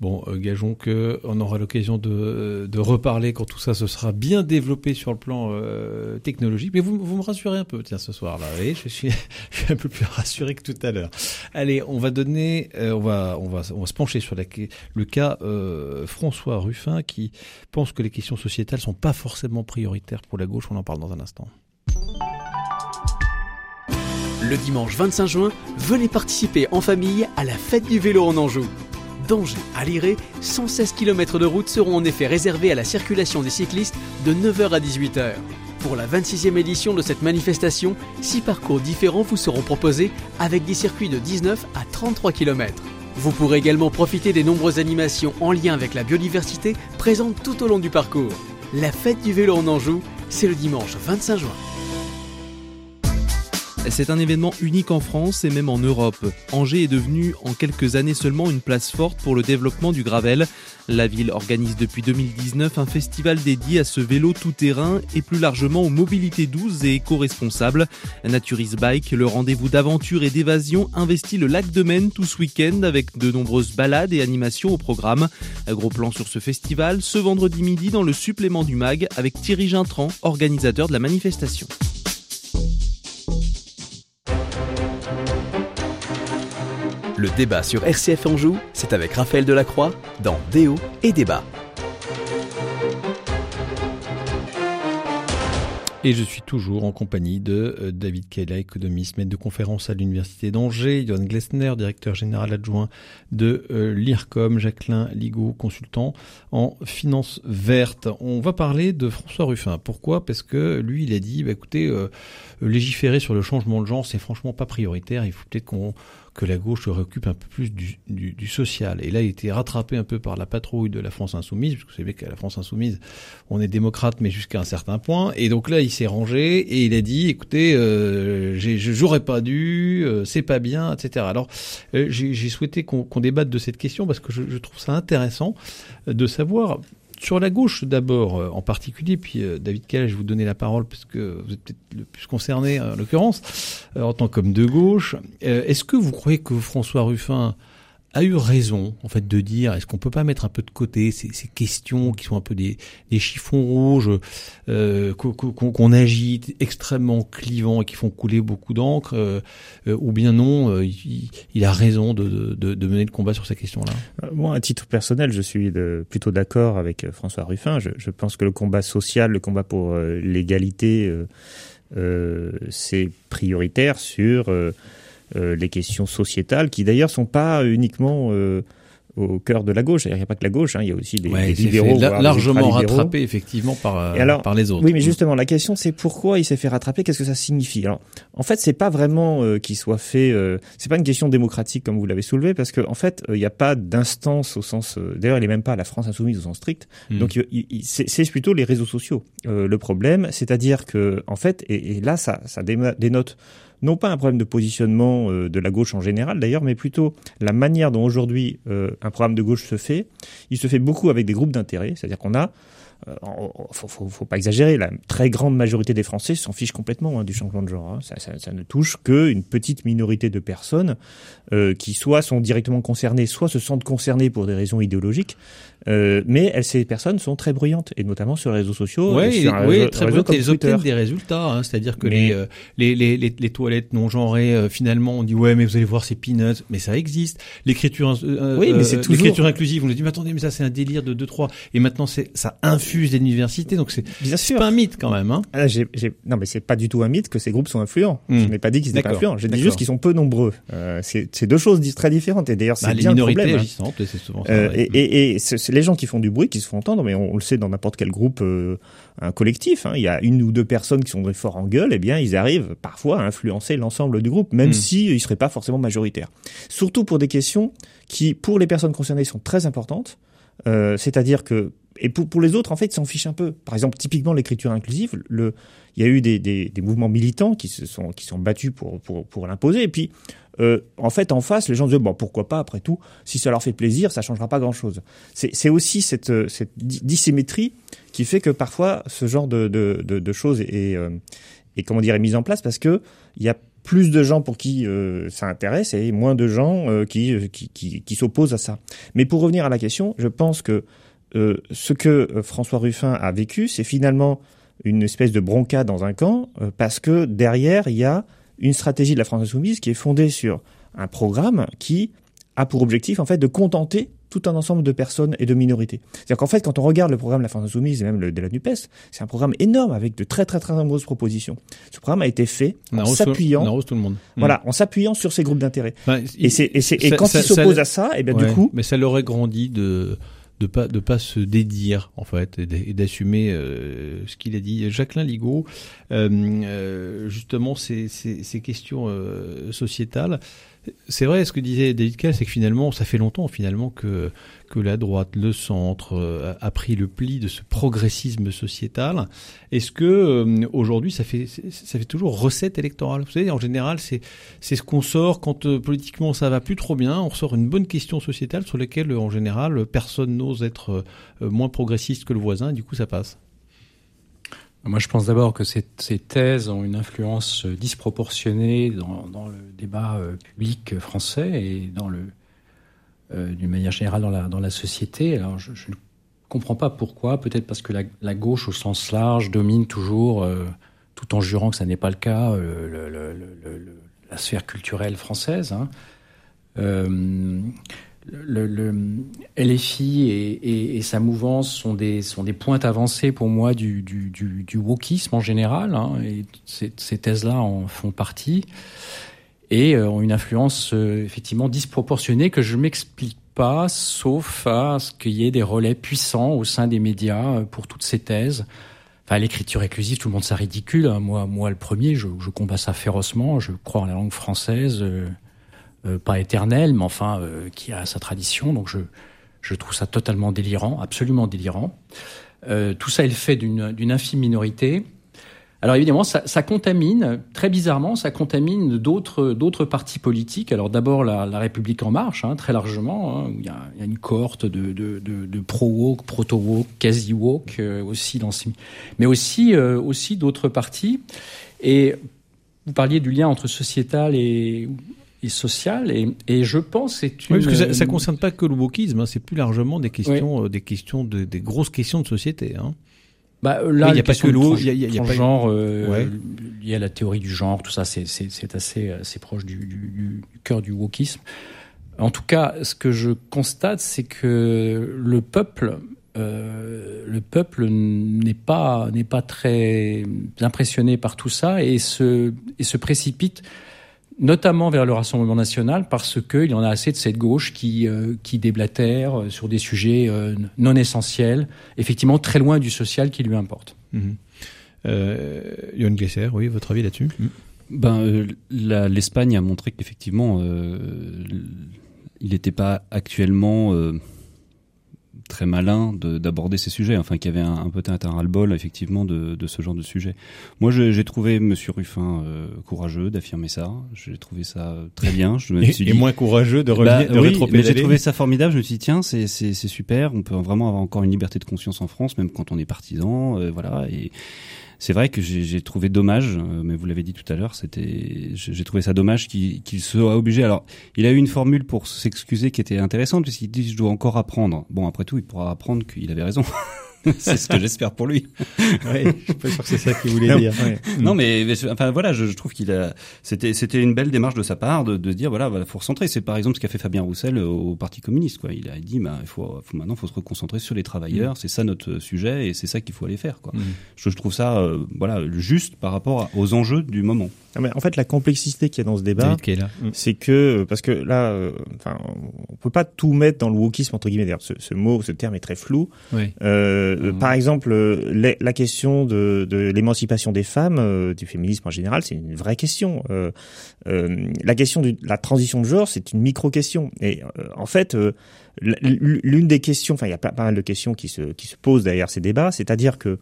Speaker 1: Bon, euh, gageons que on aura l'occasion de, de, reparler quand tout ça se sera bien développé sur le plan euh, technologique. Mais vous, vous me rassurez un peu, tiens, ce soir-là. Oui, je suis, je suis un peu plus rassuré que tout à l'heure. Allez, on va donner, euh, on va, on va, on va se pencher sur la, le cas euh, François Ruffin qui pense que les questions sociétales sont pas forcément prioritaires pour la gauche. On en parle dans un instant.
Speaker 2: Le dimanche 25 juin, venez participer en famille à la fête du vélo en Anjou d'Angers à Liré, 116 km de route seront en effet réservés à la circulation des cyclistes de 9h à 18h. Pour la 26e édition de cette manifestation, 6 parcours différents vous seront proposés avec des circuits de 19 à 33 km. Vous pourrez également profiter des nombreuses animations en lien avec la biodiversité présentes tout au long du parcours. La fête du vélo en Anjou, c'est le dimanche 25 juin.
Speaker 6: C'est un événement unique en France et même en Europe. Angers est devenu en quelques années seulement une place forte pour le développement du gravel. La ville organise depuis 2019 un festival dédié à ce vélo tout-terrain et plus largement aux mobilités douces et éco-responsables. Naturis Bike, le rendez-vous d'aventure et d'évasion, investit le lac de Maine tout ce week-end avec de nombreuses balades et animations au programme. Un gros plan sur ce festival ce vendredi midi dans le supplément du MAG avec Thierry Gintran, organisateur de la manifestation.
Speaker 2: Le débat sur RCF Anjou, c'est avec Raphaël Delacroix dans Déo et Débat.
Speaker 1: Et je suis toujours en compagnie de euh, David Kella, économiste, maître de conférence à l'Université d'Angers, Johan Glessner, directeur général adjoint de euh, l'IRCOM, Jacqueline Ligaud, consultant en finance verte. On va parler de François Ruffin. Pourquoi? Parce que lui, il a dit, bah, écoutez, euh, légiférer sur le changement de genre, c'est franchement pas prioritaire. Il faut peut-être qu'on que la gauche se réoccupe un peu plus du, social. Et là, il était rattrapé un peu par la patrouille de la France insoumise, parce que vous savez qu'à la France insoumise, on est démocrate, mais jusqu'à un certain point. Et donc là, il s'est rangé et il a dit, écoutez, euh, j'aurais pas dû, euh, c'est pas bien, etc. Alors, euh, j'ai souhaité qu'on débatte de cette question parce que je trouve ça intéressant de savoir sur la gauche d'abord euh, en particulier, puis euh, David Kell, je vais vous donner la parole parce que vous êtes peut-être le plus concerné en l'occurrence, euh, en tant qu'homme de gauche. Est-ce que vous croyez que François Ruffin a eu raison en fait de dire est-ce qu'on peut pas mettre un peu de côté ces, ces questions qui sont un peu des, des chiffons rouges euh, qu'on agite extrêmement clivants et qui font couler beaucoup d'encre euh, euh ou bien non euh, il, il, a raison de, de, de, mener le combat sur ces questions-là?
Speaker 3: Euh, Moi à titre personnel je suis de, plutôt d'accord avec François Ruffin. Je, je, pense que le combat social le combat pour l'égalité c'est prioritaire sur les questions sociétales, qui d'ailleurs sont pas uniquement euh, au cœur de la gauche. Il n'y a pas que la gauche, hein, il y a aussi des,
Speaker 1: ouais,
Speaker 3: des libéraux.
Speaker 1: largement rattrapé effectivement par, euh, alors, par les autres.
Speaker 3: Oui, mais justement, la question c'est pourquoi il s'est fait rattraper, qu'est-ce que ça signifie? Alors, en fait, c'est pas vraiment euh, qu'il soit fait. Euh, c'est pas une question démocratique comme vous l'avez soulevé, parce qu'en en fait, il n'y a pas d'instance au sens. D'ailleurs, il n'est même pas à la France insoumise au sens strict. Hmm. Donc, c'est plutôt les réseaux sociaux le problème, c'est-à-dire que en fait, et, et là, ça, ça dénote non pas un problème de positionnement de la gauche en général d'ailleurs, mais plutôt la manière dont aujourd'hui un programme de gauche se fait. Il se fait beaucoup avec des groupes d'intérêt, c'est-à-dire qu'on a euh, faut, faut, faut, pas exagérer, la très grande majorité des Français s'en fichent complètement hein, du changement de genre. Hein. Ça, ne touche qu'une petite minorité de personnes euh, qui soit sont directement concernées, soit se sentent concernées pour des raisons idéologiques, euh, mais elles, ces personnes sont très bruyantes, et notamment sur les réseaux sociaux.
Speaker 1: Ouais,
Speaker 3: sur
Speaker 1: oui, très bruyantes. Elles obtiennent des résultats, hein, c'est-à-dire que mais... Euh, les, les, les, les, toilettes non genrées, euh, finalement, on dit ouais, mais vous allez voir, c'est peanuts, mais ça existe. L'écriture, euh, oui, mais c'est toujours... l'écriture inclusive. On nous dit mais attendez, mais ça c'est un délire de deux trois, et maintenant c'est ça infuse l'université, donc c'est pas un mythe quand même. Hein.
Speaker 3: Ah, j'ai, non, mais c'est pas du tout un mythe que ces groupes sont influents. Hmm. Je n'ai pas dit qu'ils étaient pas influents. J'ai dit juste qu'ils sont peu nombreux. c'est deux choses très différentes, et d'ailleurs c'est bah, bien
Speaker 1: les
Speaker 3: minorités
Speaker 1: le problème. Hein. c'est souvent ça.
Speaker 3: et, et, et c'est les gens qui font du bruit qui se font entendre, mais on, le sait dans n'importe quel groupe, euh, un collectif. Hein. Il y a une ou deux personnes qui sont très forts en gueule, et eh bien ils arrivent parfois à influencer l'ensemble du groupe, même s'ils hmm. si ils seraient pas forcément majoritaires. Surtout pour des questions qui, pour les personnes concernées, sont très importantes. Euh, c'est-à-dire que et pour, pour les autres, en fait, ils s'en fichent un peu. Par exemple, typiquement l'écriture inclusive, le, il y a eu des, des, des, mouvements militants qui se sont qui sont battus pour pour, pour l'imposer. Et puis, euh, en fait, en face, les gens disent bon, pourquoi pas Après tout, si ça leur fait plaisir, ça changera pas grand-chose. C'est aussi cette cette dissymétrie qui fait que parfois ce genre de de, de, de choses est, euh, est comment dire est mise en place parce que il y a plus de gens pour qui euh, ça intéresse et moins de gens euh, qui, qui, qui, qui s'opposent à ça. Mais pour revenir à la question, je pense que euh, ce que euh, François Ruffin a vécu, c'est finalement une espèce de bronca dans un camp, euh, parce que derrière, il y a une stratégie de la France insoumise qui est fondée sur un programme qui a pour objectif en fait de contenter tout un ensemble de personnes et de minorités. C'est-à-dire qu'en fait, quand on regarde le programme de la France Insoumise et même le de la NUPES, c'est un programme énorme avec de très très très nombreuses propositions. Ce programme a été fait en s'appuyant,
Speaker 1: tout le monde.
Speaker 3: Voilà, en s'appuyant sur ces groupes d'intérêt. et c'est et, et, quand ils s'opposent à ça, et eh bien du coup,
Speaker 1: mais ça l'aurait grandi de de pas de pas se dédire en fait et d'assumer euh, ce qu'il a dit Jacqueline Ligaud. Euh, euh, justement ces, ces, questions sociétales c'est vrai, ce que disait David Kell, c'est que finalement, ça fait longtemps finalement que que la droite, le centre euh, a pris le pli de ce progressisme sociétal. Est-ce que euh, aujourd'hui, ça fait ça fait toujours recette électorale? Vous savez, en général, c'est ce qu'on sort quand euh, politiquement ça va plus trop bien. On sort une bonne question sociétale sur laquelle, en général, personne n'ose être moins progressiste que le voisin. Et du coup, ça passe.
Speaker 5: Moi, je pense d'abord que ces, thèses ont une influence disproportionnée dans, le débat euh, public français et dans le, euh, d'une manière générale dans la, dans la société. Alors, je, ne comprends pas pourquoi. Peut-être parce que la, gauche, au sens large, domine toujours, euh, tout en jurant que ça n'est pas le cas, la sphère culturelle française. Hein. Le, le, LFI et, sa mouvance sont des, sont des pointes avancées pour moi du, du, wokisme en général, hein, et ces, thèses-là en font partie, et euh, ont une influence euh, effectivement disproportionnée que je m'explique pas, sauf à ce qu'il y ait des relais puissants au sein des médias euh, pour toutes ces thèses. Enfin, l'écriture inclusive, tout le monde ça ridicule. Hein. Moi, moi, le premier, je, je combats ça férocement. Je crois en la langue française. Pas éternel, mais enfin euh, qui a sa tradition. Donc je, je trouve ça totalement délirant, absolument délirant. Euh, tout ça est le fait d'une infime minorité. Alors évidemment, ça, contamine, très bizarrement, ça contamine d'autres partis politiques. Alors d'abord la, République en marche, hein, très largement. Hein, où il, y a, une cohorte de, de, de, pro-woke, proto-woke, quasi-woke euh, aussi dans ces... Mais aussi, euh, aussi d'autres partis. Et vous parliez du lien entre sociétal et et sociale. Et, et je pense c'est
Speaker 1: une. Oui, parce que ça, ne concerne pas que le wokisme, hein, c'est plus largement des questions, oui. euh, des questions de, des grosses questions de société. Hein.
Speaker 5: Bah, là, il n'y a pas que le il y a, y a pas genre euh, ouais. lié à la théorie du genre, tout ça, c'est assez, assez proche du, du, du cœur du wokisme. En tout cas, ce que je constate, c'est que le peuple, euh, le peuple n'est pas n'est pas très impressionné par tout ça et se et se précipite notamment vers le Rassemblement national, parce qu'il y en a assez de cette gauche qui, euh, qui déblatère euh, sur des sujets euh, non essentiels, effectivement très loin du social qui lui importe.
Speaker 1: Mmh. Euh, Yann Glesser, oui, votre avis là-dessus? Mmh.
Speaker 4: ben, euh, L'Espagne a montré qu'effectivement, il n'était pas actuellement très malin d'aborder ces sujets, enfin qu'il y avait un, peut-être un ras-le-bol effectivement de, de, ce genre de sujet. Moi, j'ai trouvé Monsieur Ruffin euh, courageux d'affirmer ça. J'ai trouvé ça très bien. Je
Speaker 1: me suis dit, et moins courageux de revenir,
Speaker 4: bah, oui, mais j'ai trouvé ça formidable. Je me suis dit tiens, c'est super. On peut vraiment avoir encore une liberté de conscience en France, même quand on est partisan, euh, voilà. Et c'est vrai que j'ai trouvé dommage, euh, mais vous l'avez dit tout à l'heure, c'était, j'ai trouvé ça dommage qu'il soit obligé. Alors, il a eu une formule pour s'excuser qui était intéressante puisqu'il dit je dois encore apprendre. Bon, après tout, il pourra apprendre qu'il avait raison. c'est ce que j'espère pour lui.
Speaker 1: oui, je suis pas sûr que c'est ça qu'il voulait dire.
Speaker 4: Non, mais, enfin voilà, je, je trouve qu'il a, c'était, c'était une belle démarche de sa part de, de dire voilà, il faut recentrer. C'est par exemple ce qu'a fait Fabien Roussel au Parti communiste. Quoi. Il a dit, bah, il faut, faut maintenant, faut se reconcentrer sur les travailleurs. Mm. C'est ça notre sujet et c'est ça qu'il faut aller faire. Quoi. Mm. Je, je, trouve ça, euh, voilà, juste par rapport aux enjeux du moment.
Speaker 3: Mais en fait, la complexité qu'il y a dans ce débat, mm. c'est que parce que là, euh, enfin, on peut pas tout mettre dans le wokisme entre guillemets. D'ailleurs, ce, ce, mot, ce terme est très flou. Oui. Euh, euh, par exemple, euh, la question de, de l'émancipation des femmes, euh, du féminisme en général, c'est une vraie question. la question de la transition de genre, c'est une micro-question. Et en fait, l'une des questions, enfin, il y a pas, mal de questions qui se, qui se posent derrière ces débats, c'est-à-dire que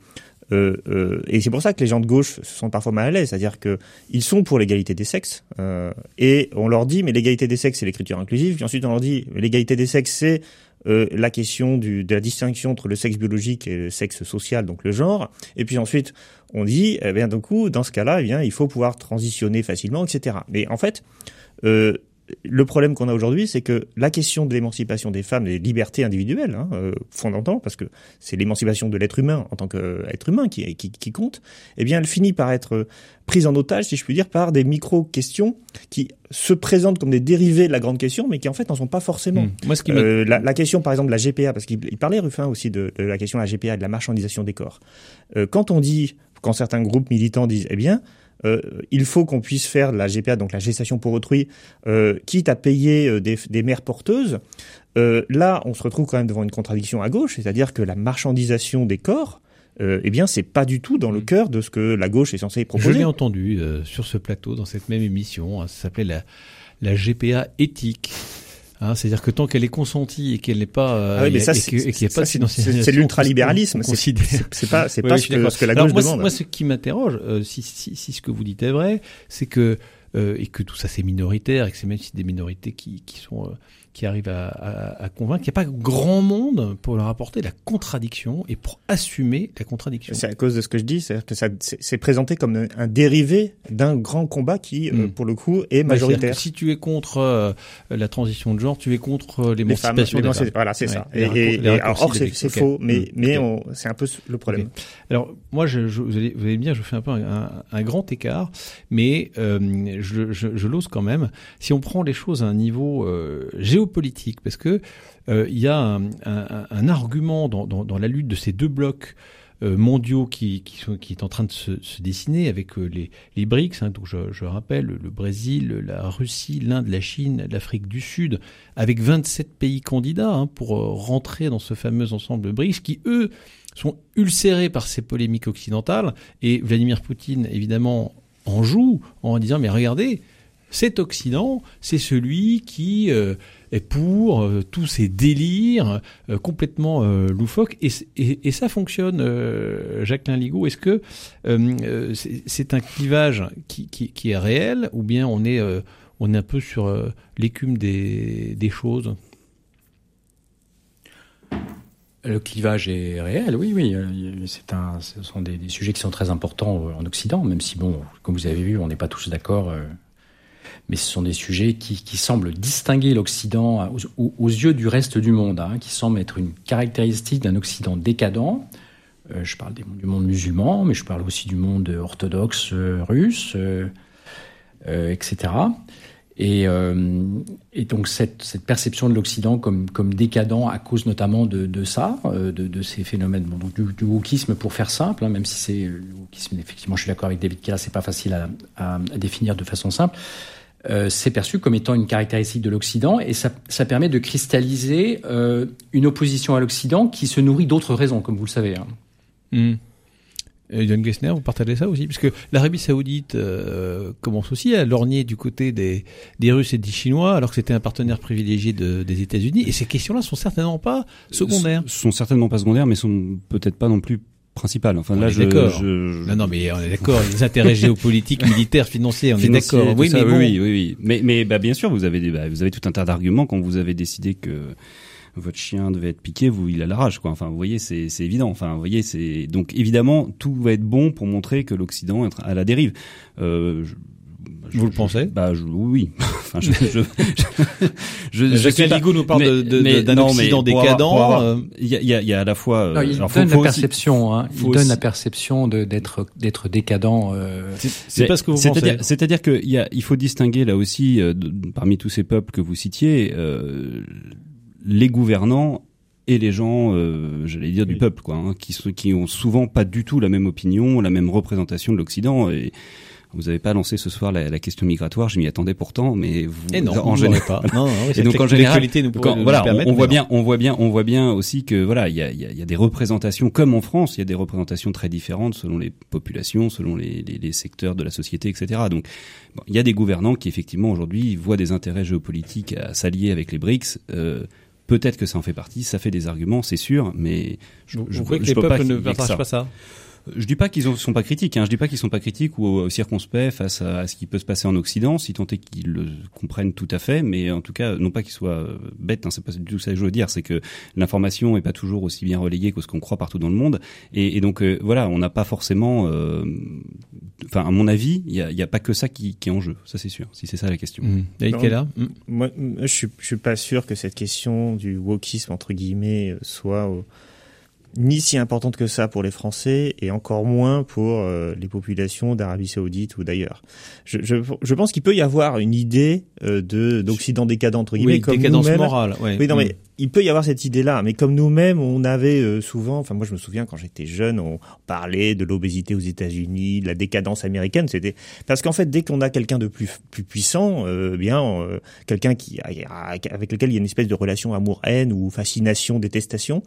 Speaker 3: euh, euh, et c'est pour ça que les gens de gauche se sentent parfois mal à l'aise, c'est-à-dire que ils sont pour l'égalité des sexes, euh, et on leur dit mais l'égalité des sexes c'est l'écriture inclusive, puis ensuite on leur dit l'égalité des sexes c'est la question de la distinction entre le sexe biologique et le sexe social, donc le genre. Et puis ensuite, on dit, eh bien, du coup, dans ce cas-là, eh bien, il faut pouvoir transitionner facilement, etc. Mais en fait, le problème qu'on a aujourd'hui, c'est que la question de l'émancipation des femmes, des libertés individuelles, hein, euh, fondamentales, parce que c'est l'émancipation de l'être humain en tant qu'être humain qui, qui, qui, compte, eh bien, elle finit par être prise en otage, si je puis dire, par des micro-questions qui se présentent comme des dérivés de la grande question, mais qui en fait n'en sont pas forcément. Hmm. Moi, ce qui euh, la, la, question, par exemple, de la GPA, parce qu'il parlait Ruffin aussi de, de, la question de la GPA, de la marchandisation des corps. Euh, quand on dit, quand certains groupes militants disent, eh bien, euh, il faut qu'on puisse faire de la GPA, donc la gestation pour autrui, euh, quitte à payer euh, des, des, mères porteuses. Euh, là, on se retrouve quand même devant une contradiction à gauche, c'est-à-dire que la marchandisation des corps, euh, eh bien, c'est pas du tout dans le mm. cœur de ce que la gauche est censée proposer.
Speaker 1: Je l'ai entendu sur ce plateau, dans cette même émission, hein, ça s'appelait la, la GPA éthique. Hein, C'est-à-dire que tant qu'elle est consentie et qu'elle n'est pas,
Speaker 3: euh, ah oui, mais ça, c'est l'ultralibéralisme. C'est pas, c'est pas ce, que, ce, que, la gauche
Speaker 1: moi,
Speaker 3: demande.
Speaker 1: Moi, ce qui m'interroge, euh, si, si, si, ce que vous dites est vrai, c'est que euh, et que tout ça c'est minoritaire et que c'est même si des minorités qui, qui sont euh, qui arrivent à, à, à convaincre. Il n'y a pas grand monde pour leur apporter la contradiction et pour assumer la contradiction.
Speaker 3: C'est à cause de ce que je dis, c'est que ça c'est présenté comme un dérivé d'un grand combat qui, euh, hmm. pour le coup, est majoritaire.
Speaker 1: si tu es contre euh, la transition de genre, tu es contre euh, l'émancipation des femmes.
Speaker 3: Voilà, c'est ça. Et, et, or, c'est faux, mais, hmm. mais c'est un peu le problème.
Speaker 1: Alors, moi, je, je, vous, allez, vous, allez, je fais un peu un, un, grand écart, mais euh, je, je, je l'ose quand même. Si on prend les choses à un niveau euh, géopolitique, parce que euh, il y a un, argument dans, la lutte de ces deux blocs euh, mondiaux qui, est en train de se, dessiner avec euh, les, BRICS, hein, donc je, rappelle le Brésil, la Russie, l'Inde, la Chine, l'Afrique du Sud, avec 27 pays candidats hein, pour euh, rentrer dans ce fameux ensemble BRICS, qui eux sont ulcérés par ces polémiques occidentales, et Vladimir Poutine évidemment en joue en disant mais regardez, cet Occident, c'est celui qui euh, est pour euh, tous ces délires euh, complètement loufoques. Et, ça fonctionne, Jacqueline Ligaud. Est-ce que c'est un clivage qui, est réel ou bien on est, un peu sur l'écume des, choses?
Speaker 5: Le clivage est réel, oui, oui. Ce sont des, des, sujets qui sont très importants en Occident, même si, bon, comme vous avez vu, on n'est pas tous d'accord mais ce sont des sujets qui, qui semblent distinguer l'Occident aux, yeux du reste du monde, hein, qui semblent être une caractéristique d'un Occident décadent. Euh, je parle des, du monde musulman, mais je parle aussi du monde orthodoxe euh, russe, euh, euh, etc. Et, et, donc cette, cette perception de l'Occident comme, comme, décadent à cause notamment de, de ça, de, de, ces phénomènes bon, du, du, wokisme pour faire simple, hein, même si c'est le wokisme, effectivement, je suis d'accord avec David Kella, c'est pas facile à, définir de façon simple. Euh, c'est perçu comme étant une caractéristique de l'Occident et ça, ça, permet de cristalliser euh, une opposition à l'Occident qui se nourrit d'autres raisons, comme vous le savez. Hein.
Speaker 1: Mmh. Yann Gessner, vous partagez ça aussi? Parce que l'Arabie Saoudite euh, commence aussi à lorgner du côté des, des Russes et des Chinois, alors que c'était un partenaire privilégié de, des États-Unis. Et ces questions-là sont certainement pas secondaires.
Speaker 4: Sont certainement pas secondaires, mais sont peut-être pas non plus principales. Enfin là, je, je,
Speaker 1: Non, non, mais on est d'accord. les intérêts géopolitiques, militaires, financiers, on est d'accord.
Speaker 4: Oui, mais bon. oui, oui, oui, Mais, mais bah, bien sûr, vous avez des, bah, vous avez tout un tas d'arguments quand vous avez décidé que votre chien devait être piqué, vous il a la rage quoi. Enfin vous voyez c'est c'est évident. Enfin vous voyez c'est donc évidemment tout va être bon pour montrer que l'Occident est à la dérive. Euh,
Speaker 1: je, vous le pensez?
Speaker 4: Bah je, oui. enfin, je, je,
Speaker 1: je, Jacques Ligo nous parle d'un de, de, Occident décadent.
Speaker 4: Il y, a, y, a, y a à la fois.
Speaker 5: Euh, non, il donne la perception. Hein, il donne la perception d'être d'être décadent. Euh...
Speaker 1: C'est pas ce que vous pensez.
Speaker 4: C'est-à-dire qu'il y a il faut distinguer là aussi euh, parmi tous ces peuples que vous citiez. Euh, les gouvernants et les gens, euh, j'allais dire du peuple, quoi, hein, qui, qui ont souvent pas du tout la même opinion, la même représentation de l'Occident. Et vous n'avez pas lancé ce soir la, la question migratoire, je m'y attendais pourtant, mais vous
Speaker 1: et non, en général pas. Non, non,
Speaker 4: et donc en général, quand, voilà, on, voit bien, on voit bien, on voit bien aussi que voilà, il y a, y, a, y a, des représentations comme en France, il y a des représentations très différentes selon les populations, selon les, les, les secteurs de la société, etc. Donc bon, il y a des gouvernants qui effectivement aujourd'hui voient des intérêts géopolitiques à s'allier avec les BRICS. Euh, Peut-être que ça en fait partie, ça fait des arguments, c'est sûr, mais
Speaker 1: je, vous, je, croyez que les peuples ne partagent pas ça?
Speaker 4: Je dis pas qu'ils sont pas critiques, hein. je dis pas qu'ils sont pas critiques ou circonspects face à, ce qui peut se passer en Occident, si tant est qu'ils le comprennent tout à fait, mais en tout cas, non pas qu'ils soient euh, bêtes, hein, c'est pas du tout ça que je veux dire, c'est que l'information est pas toujours aussi bien relayée que ce qu'on croit partout dans le monde, et, et donc euh, voilà, on n'a pas forcément, euh, enfin à mon avis, il y a, pas que ça qui, qui, est en jeu, ça c'est sûr, si c'est ça la question.
Speaker 1: Mmh. David là
Speaker 3: mmh. Moi, je suis, je suis pas sûr que cette question du wokisme entre guillemets soit ni si importante que ça pour les Français et encore moins pour euh, les populations d'Arabie Saoudite ou d'ailleurs. Je, je, je, pense qu'il peut y avoir une idée euh, de d'Occident décadent entre guillemets
Speaker 1: oui,
Speaker 3: comme
Speaker 1: décadence morale. Ouais.
Speaker 3: Oui, non mais il peut y avoir cette idée-là, mais comme nous-mêmes, on avait euh, souvent, enfin moi je me souviens quand j'étais jeune, on parlait de l'obésité aux États-Unis, de la décadence américaine. C'était parce qu'en fait, dès qu'on a quelqu'un de plus puissant, euh, bien euh, quelqu'un qui avec lequel il y a une espèce de relation amour-haine ou fascination, détestation,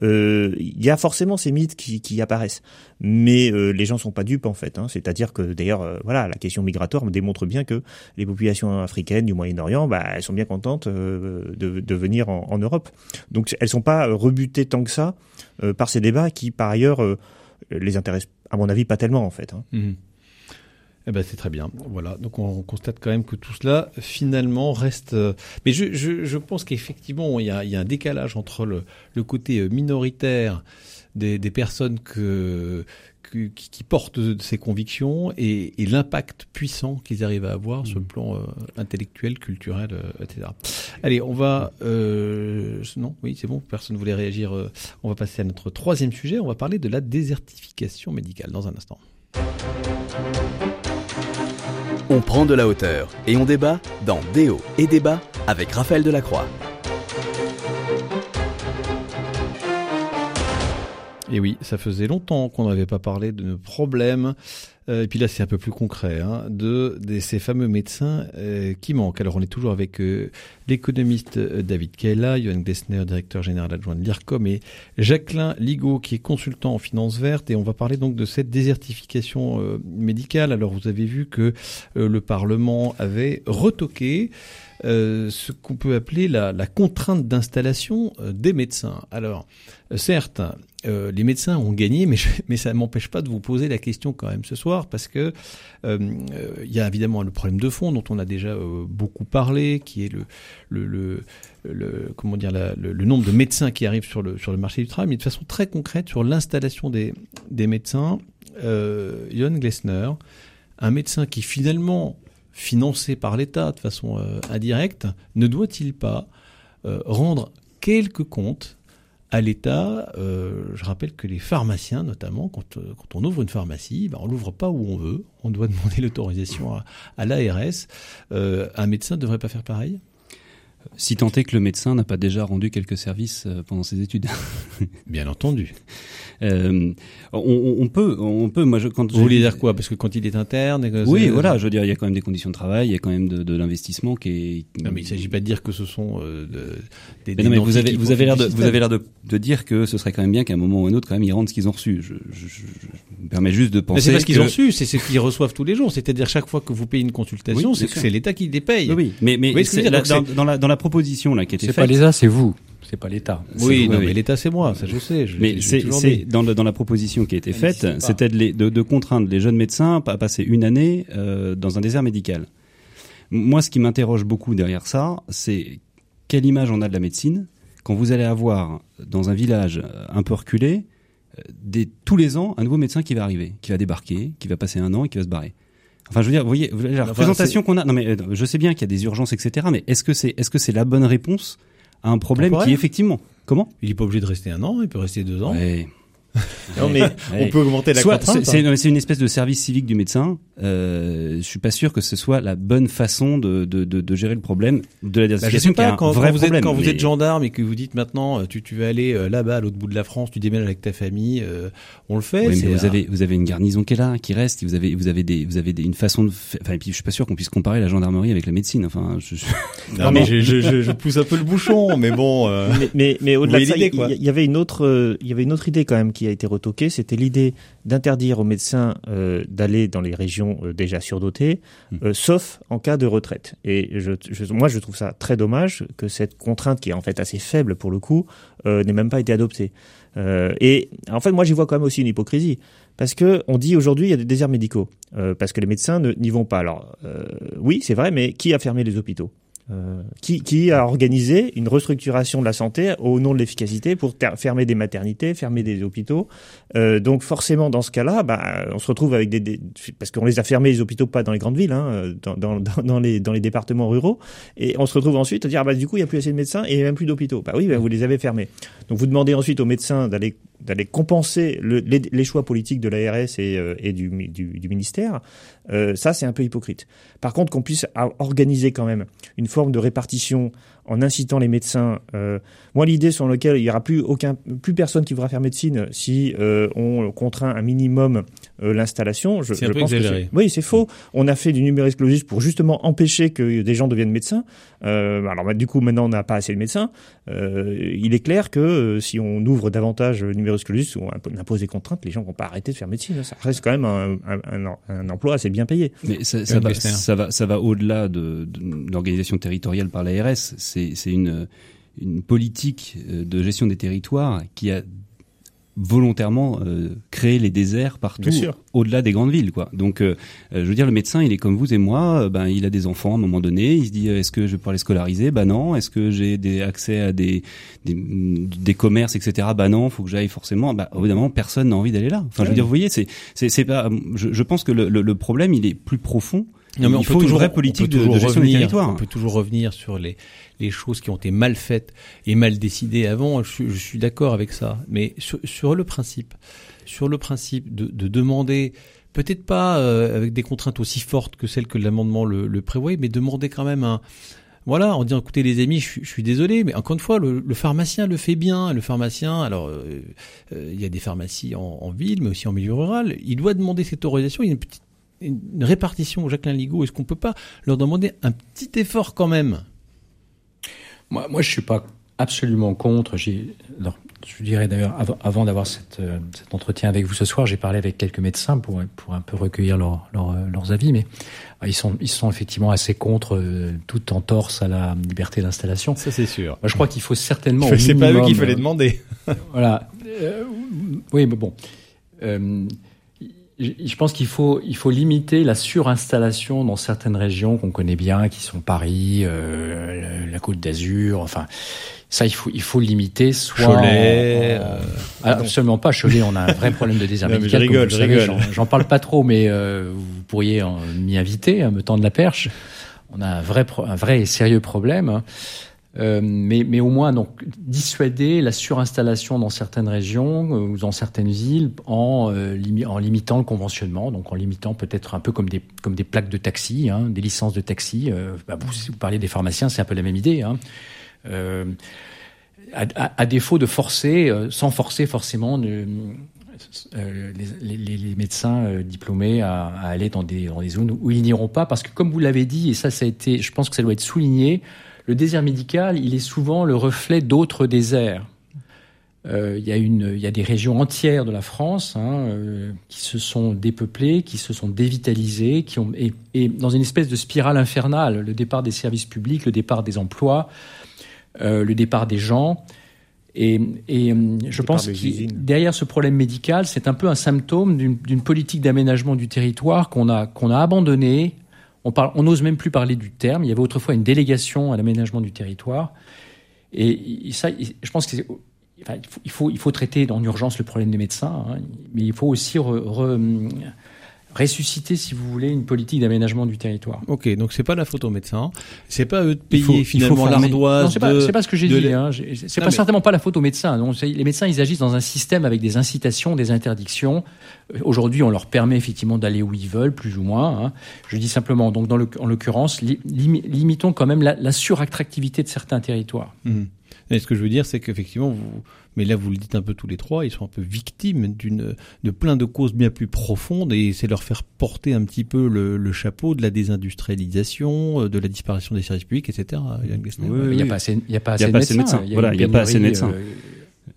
Speaker 3: il y a forcément ces mythes qui apparaissent. Mais les gens sont pas dupes en fait. Hein. C'est-à-dire que d'ailleurs, voilà, la question migratoire me démontre bien que les populations africaines du Moyen-Orient, bah, elles sont bien contentes de, de venir en, Europe. Donc elles sont pas euh, rebutées tant que ça euh, par ces débats qui, par ailleurs, euh, les intéressent, à mon avis, pas tellement en fait. Hein.
Speaker 1: Mmh. Eh ben c'est très bien. Voilà. Donc on constate quand même que tout cela finalement reste. Mais je, pense qu'effectivement il y a, un décalage entre le côté minoritaire des, des personnes que qui, qui portent ces convictions et, et l'impact puissant qu'ils arrivent à avoir sur le mmh. plan euh, intellectuel, culturel, euh, etc. Allez, on va... Euh, non, oui, c'est bon, personne ne voulait réagir. Euh, on va passer à notre troisième sujet, on va parler de la désertification médicale dans un instant.
Speaker 2: On prend de la hauteur et on débat dans Déo et débat avec Raphaël Delacroix.
Speaker 1: Et oui, ça faisait longtemps qu'on n'avait pas parlé de nos problèmes. Euh, et puis là, c'est un peu plus concret, hein, de, ces fameux médecins euh, qui manquent. Alors, on est toujours avec euh, l'économiste euh, David Kaila, Johan Glessner, directeur général adjoint de l'IRCOM, et Jacqueline Ligo, qui est consultant en finance verte. Et on va parler donc de cette désertification médicale. Alors, vous avez vu que le Parlement avait retoqué euh, ce qu'on peut appeler la, contrainte d'installation euh, des médecins. Alors, euh, certes, les médecins ont gagné, mais, ça ne m'empêche pas de vous poser la question quand même ce soir, parce que il y a évidemment le problème de fond dont on a déjà beaucoup parlé, qui est le, nombre de médecins qui arrivent sur le marché du travail, mais de façon très concrète sur l'installation des médecins. Euh, Johan Glessner, un médecin qui finalement financé par l'État de façon euh, indirecte, ne doit-il pas euh, rendre quelques comptes à l'État euh, Je rappelle que les pharmaciens, notamment, quand, on ouvre une pharmacie, ben on l'ouvre pas où on veut, on doit demander l'autorisation à, l'ARS. Un médecin ne devrait pas faire pareil?
Speaker 4: Si tant est que le médecin n'a pas déjà rendu quelques services pendant ses études.
Speaker 1: Bien entendu.
Speaker 4: Euh, on, on, peut, on peut. Moi, je, quand
Speaker 1: vous voulez dire quoi? Parce que quand il est interne, et que
Speaker 4: oui, voilà. Je veux dire, il y a quand même des conditions de travail, il y a quand même de, de l'investissement qui est.
Speaker 1: Non, mais il s'agit pas de dire que ce sont euh,
Speaker 4: de, des. non, mais vous avez, vous avez l'air de, vous avez l'air de, de, dire que ce serait quand même bien qu'à un moment ou un autre, quand même, ils rendent ce qu'ils ont reçu. Je, je, je, me permets juste de penser. Mais
Speaker 1: c'est pas ce qu'ils ont reçu, c'est ce qu'ils reçoivent tous les jours. C'est-à-dire chaque fois que vous payez une consultation, c'est c'est l'État qui les paye.
Speaker 4: Oui, mais mais, dans, dans, la dans la proposition là qui a été faite.
Speaker 5: C'est pas l'État, c'est vous c'est pas l'État.
Speaker 1: Oui, non, mais l'État c'est moi, ça je sais. Je,
Speaker 4: mais c'est dans, dans la proposition qui a été faite, c'était de, de, de, contraindre les jeunes médecins à passer une année euh, dans un désert médical. Moi, ce qui m'interroge beaucoup derrière ça, c'est quelle image on a de la médecine quand vous allez avoir dans un village un peu reculé, euh, des, tous les ans, un nouveau médecin qui va arriver, qui va débarquer, qui va passer un an et qui va se barrer. Enfin, je veux dire, vous voyez, la représentation qu'on a. Non, mais euh, je sais bien qu'il y a des urgences, etc. Mais est-ce que c'est, est-ce que c'est la bonne réponse à un problème qui effectivement. Comment?
Speaker 1: Il n'est pas obligé de rester un an, il peut rester deux ans.
Speaker 4: Ouais.
Speaker 1: Non mais on peut augmenter la
Speaker 4: soit,
Speaker 1: contrainte.
Speaker 4: C'est, hein. c'est une espèce de service civique du médecin. Euh, je suis pas sûr que ce soit la bonne façon de, de, de, de gérer le problème de la désertification.
Speaker 1: Bah, je sais pas, quand, quand, vous êtes, quand vous êtes gendarme et que vous dites maintenant, euh, tu, tu vas aller euh, là-bas à l'autre bout de la France, tu déménages avec ta famille, euh, on le fait.
Speaker 4: Oui, mais vous avez vous avez une garnison qui est là, qui reste. Vous avez vous avez des vous avez des, une façon de. Enfin, et puis je suis pas sûr qu'on puisse comparer la gendarmerie avec la médecine. Enfin, je,
Speaker 1: non, mais je, je, je, pousse un peu le bouchon, mais bon.
Speaker 3: mais mais, mais au-delà de ça, il y, avait une autre il y avait une autre idée quand même qui a été retoquée c'était l'idée d'interdire aux médecins euh, d'aller dans les régions euh, déjà surdotées, mmh. euh, sauf en cas de retraite. Et je, moi, je trouve ça très dommage que cette contrainte, qui est en fait assez faible pour le coup, n'ait même pas été adoptée. et en fait, moi, j'y vois quand même aussi une hypocrisie. Parce que on dit aujourd'hui il y a des déserts médicaux, parce que les médecins n'y vont pas. Alors oui, c'est vrai, mais qui a fermé les hôpitaux? Euh, qui, qui, a organisé une restructuration de la santé au nom de l'efficacité pour fermer des maternités, fermer des hôpitaux. Euh, donc forcément, dans ce cas-là, bah, on se retrouve avec des, parce qu'on les a fermés les hôpitaux pas dans les grandes villes, hein, dans, dans, dans, les dans les départements ruraux, et on se retrouve ensuite à dire bah du coup il y a plus assez de médecins et même plus d'hôpitaux. Bah oui, bah, vous les avez fermés. Donc vous demandez ensuite aux médecins d'aller d'aller compenser le, les, les, choix politiques de l'ARS et, euh, et du, du, du, ministère, euh, ça c'est un peu hypocrite. Par contre, qu'on puisse organiser quand même une forme de répartition en incitant les médecins. Euh, moi, l'idée sur laquelle il y aura plus personne qui voudra faire médecine si euh, on contraint un minimum euh, l'installation.
Speaker 1: Je, je pense que
Speaker 3: oui, c'est faux. On a fait du numerus clausus pour justement empêcher que des gens deviennent médecins. Euh, alors bah, du coup, maintenant, on n'a pas assez de médecins. Euh, il est clair que euh, si on ouvre davantage le numerus clausus ou on impose des contraintes, les gens vont pas arrêter de faire médecine. Ça reste quand même un, un, un, un emploi assez bien payé.
Speaker 4: Mais ça, ça, va, ça va, ça va au-delà de, de l'organisation territoriale par l'ARS. C'est une une politique de gestion des territoires qui a volontairement euh, créer les déserts partout au-delà des grandes villes quoi. Donc euh, euh, je veux dire le médecin il est comme vous et moi, ben il a des enfants à un moment donné, il se dit est-ce que je vais pouvoir les scolariser? Bah non, est-ce que j'ai des accès à des, des, des commerces etc. Bah non, faut que j'aille forcément. Bah évidemment personne n'a envie d'aller là. Enfin je veux dire vous voyez c'est c'est pas je, je, pense que le, le, le problème il est plus profond
Speaker 1: non, mais on il faut une vraie politique de, de, gestion des territoires. On peut toujours revenir sur les, les choses qui ont été mal faites et mal décidées avant. Je, je suis d'accord avec ça. Mais sur, sur, le principe, sur le principe de, de demander, peut-être pas euh, avec des contraintes aussi fortes que celles que l'amendement le, le prévoit, mais demander quand même un, voilà, en disant écoutez les amis, je, je, suis désolé, mais encore une fois, le, le, pharmacien le fait bien. Le pharmacien, alors euh, euh, il y a des pharmacies en, en, ville, mais aussi en milieu rural. Il doit demander cette autorisation. Il y a une petite une répartition au Jacqueline Ligo Est-ce qu'on peut pas leur demander un petit effort quand même?
Speaker 5: Moi, moi, je suis pas absolument contre. J'ai, je dirais d'ailleurs, avant, avant d'avoir euh, cet entretien avec vous ce soir, j'ai parlé avec quelques médecins pour, pour un peu recueillir leur, leur, leurs avis, mais euh, ils sont, ils sont effectivement assez contre euh, toute entorse à la liberté d'installation.
Speaker 1: Ça, c'est sûr.
Speaker 5: Moi, je crois qu'il faut certainement.
Speaker 1: C'est pas eux qu'il fallait demander.
Speaker 5: voilà. Euh, oui, mais bon. Euh, je pense qu'il faut, il faut limiter la surinstallation dans certaines régions qu'on connaît bien, qui sont Paris, euh, la Côte d'Azur, enfin, ça, il faut, il faut limiter. Soit
Speaker 1: Cholet. Euh...
Speaker 5: absolument pas. Cholet, on a un vrai problème de désert
Speaker 1: Je rigole, je rigole.
Speaker 5: J'en parle pas trop, mais euh, vous pourriez m'y inviter, à me tendre la perche. On a un vrai, un vrai et sérieux problème. Euh, mais, au moins donc dissuader la surinstallation dans certaines régions euh, ou dans certaines villes en, euh, en limitant le conventionnement, donc en limitant peut-être un peu comme des, comme des plaques de taxi, hein, des licences de taxi. Bah, vous, si vous parlez des pharmaciens, c'est un peu la même idée. Hein. à, défaut de forcer, sans forcer forcément les, médecins diplômés à, à, aller dans des, dans des zones où ils n'iront pas, parce que comme vous l'avez dit, et ça, ça a été, je pense que ça doit être souligné, le désert médical, il est souvent le reflet d'autres déserts. Euh, il, y a une, il y a des régions entières de la France hein, euh, qui se sont dépeuplées, qui se sont dévitalisées, qui ont, et, et, dans une espèce de spirale infernale, le départ des services publics, le départ des emplois, euh, le départ des gens. Et, et je pense que derrière ce problème médical, c'est un peu un symptôme d'une politique d'aménagement du territoire qu'on a, qu'on a abandonné. On parle, on n'ose même plus parler du terme. Il y avait autrefois une délégation à l'aménagement du territoire. Et ça, je pense que il, faut, il, faut, traiter en urgence le problème des médecins, hein, mais il faut aussi ressusciter, si vous voulez, une politique d'aménagement du territoire.
Speaker 1: Ok, donc c'est pas la faute aux médecins, c'est pas eux de payer finalement l'ardoise.
Speaker 5: C'est pas, pas, ce que j'ai dit. Hein. C'est pas certainement pas la faute aux médecins. les médecins, ils agissent dans un système avec des incitations, des interdictions. Aujourd'hui, on leur permet effectivement d'aller où ils veulent, plus ou moins. Hein. Je dis simplement, donc dans le, en l'occurrence, limitons quand même la, surattractivité de certains territoires.
Speaker 1: Mmh. Et ce que je veux dire, c'est qu'effectivement, vous, mais là vous le dites un peu tous les trois, ils sont un peu victimes d'une, de plein de causes bien plus profondes et c'est leur faire porter un petit peu le, chapeau de la désindustrialisation, euh, de la disparition des services publics, etc.
Speaker 5: il n'y a pas assez, de médecins.
Speaker 4: Voilà, il n'y a pas assez de médecins. Euh,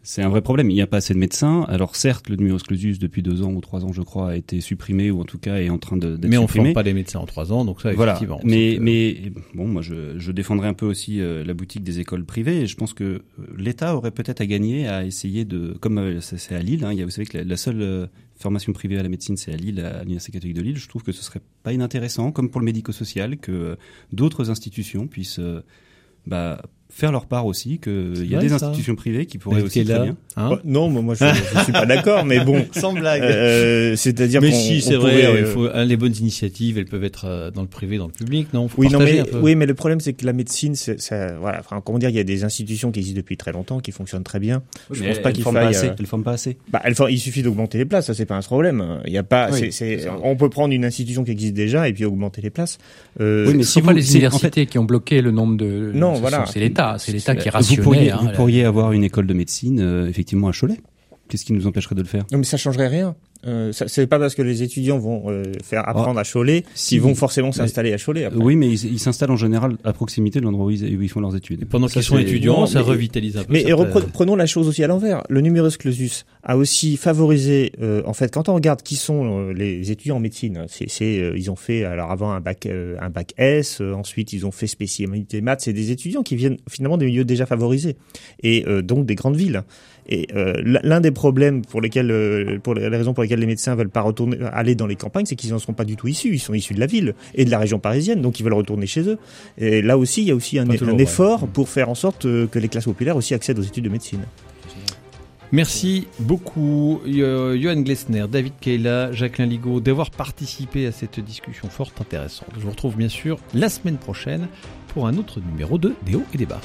Speaker 4: c'est un vrai problème. Il n'y a pas assez de médecins. Alors certes, le numerus clausus depuis deux ans ou trois ans, je crois, a été supprimé ou en tout cas est en train de
Speaker 1: Mais on
Speaker 4: ne forme
Speaker 1: pas les médecins en trois ans, donc ça
Speaker 4: voilà.
Speaker 1: effectivement.
Speaker 4: Mais mais bon, moi je, je défendrai un peu aussi euh, la boutique des écoles privées. Et je pense que euh, l'État aurait peut-être à gagner à essayer de, comme euh, c'est à Lille. Hein, il y a, vous savez que la, seule formation privée à la médecine, c'est à Lille, à l'Université catholique de Lille. Je trouve que ce serait pas inintéressant, comme pour le médico-social, que d'autres institutions puissent bah, faire leur part aussi, qu'il y a des institutions privées qui pourraient aussi très bien.
Speaker 3: Hein non, moi je, je suis pas d'accord, mais bon.
Speaker 1: Sans blague.
Speaker 3: Euh, C'est-à-dire
Speaker 1: Mais si, c'est vrai. Euh, il faut, hein, les bonnes initiatives, elles peuvent être euh, dans le privé, dans le public, non?
Speaker 3: Oui, non, mais oui, mais le problème c'est que la médecine, ça, voilà, enfin, comment dire, il y a des institutions qui existent depuis très longtemps, qui fonctionnent très bien.
Speaker 4: je pense pas qu'il faille. Pas assez. Euh, elles forment pas assez.
Speaker 3: Bah, elles, il suffit d'augmenter les places, ça c'est pas un problème. Il y a pas, on peut prendre une institution qui existe déjà et puis augmenter les places.
Speaker 5: Euh, oui, mais si pas les universités qui ont bloqué le nombre de.
Speaker 3: Non, voilà.
Speaker 5: C'est l'État, c'est l'État qui
Speaker 4: vous pourriez, vous pourriez avoir une école de médecine, euh, effectivement, à Cholet. Qu'est-ce qui nous empêcherait de le faire?
Speaker 3: Non, mais ça changerait rien. Euh, c'est pas parce que les étudiants vont euh, faire apprendre à Cholet s'ils vont forcément s'installer à Cholet. Après.
Speaker 4: Oui, mais ils s'installent en général à proximité de l'endroit où, ils font leurs études.
Speaker 1: pendant qu'ils sont étudiants, ça revitalise un peu.
Speaker 3: Mais prenons la chose aussi à l'envers. Le numerus clausus a aussi favorisé, euh, en fait, quand on regarde qui sont euh, les étudiants en médecine, c'est ils ont fait alors avant un bac un bac S, ensuite ils ont fait spécialité maths. C'est des étudiants qui viennent finalement des milieux déjà favorisés et donc des grandes villes. Et l'un des problèmes pour lesquels, pour les raisons pour lesquelles les médecins veulent pas retourner, aller dans les campagnes, c'est qu'ils n'en sont pas du tout issus. Ils sont issus de la ville et de la région parisienne, donc ils veulent retourner chez eux. Et là aussi, il y a aussi un, effort pour faire en sorte euh, que les classes populaires aussi accèdent aux études de médecine.
Speaker 1: Merci beaucoup, Johan Glesner, David Keila, Jacqueline Ligaud, d'avoir participé à cette discussion fort intéressante. Je vous retrouve bien sûr la semaine prochaine pour un autre numéro de Déo et Débat.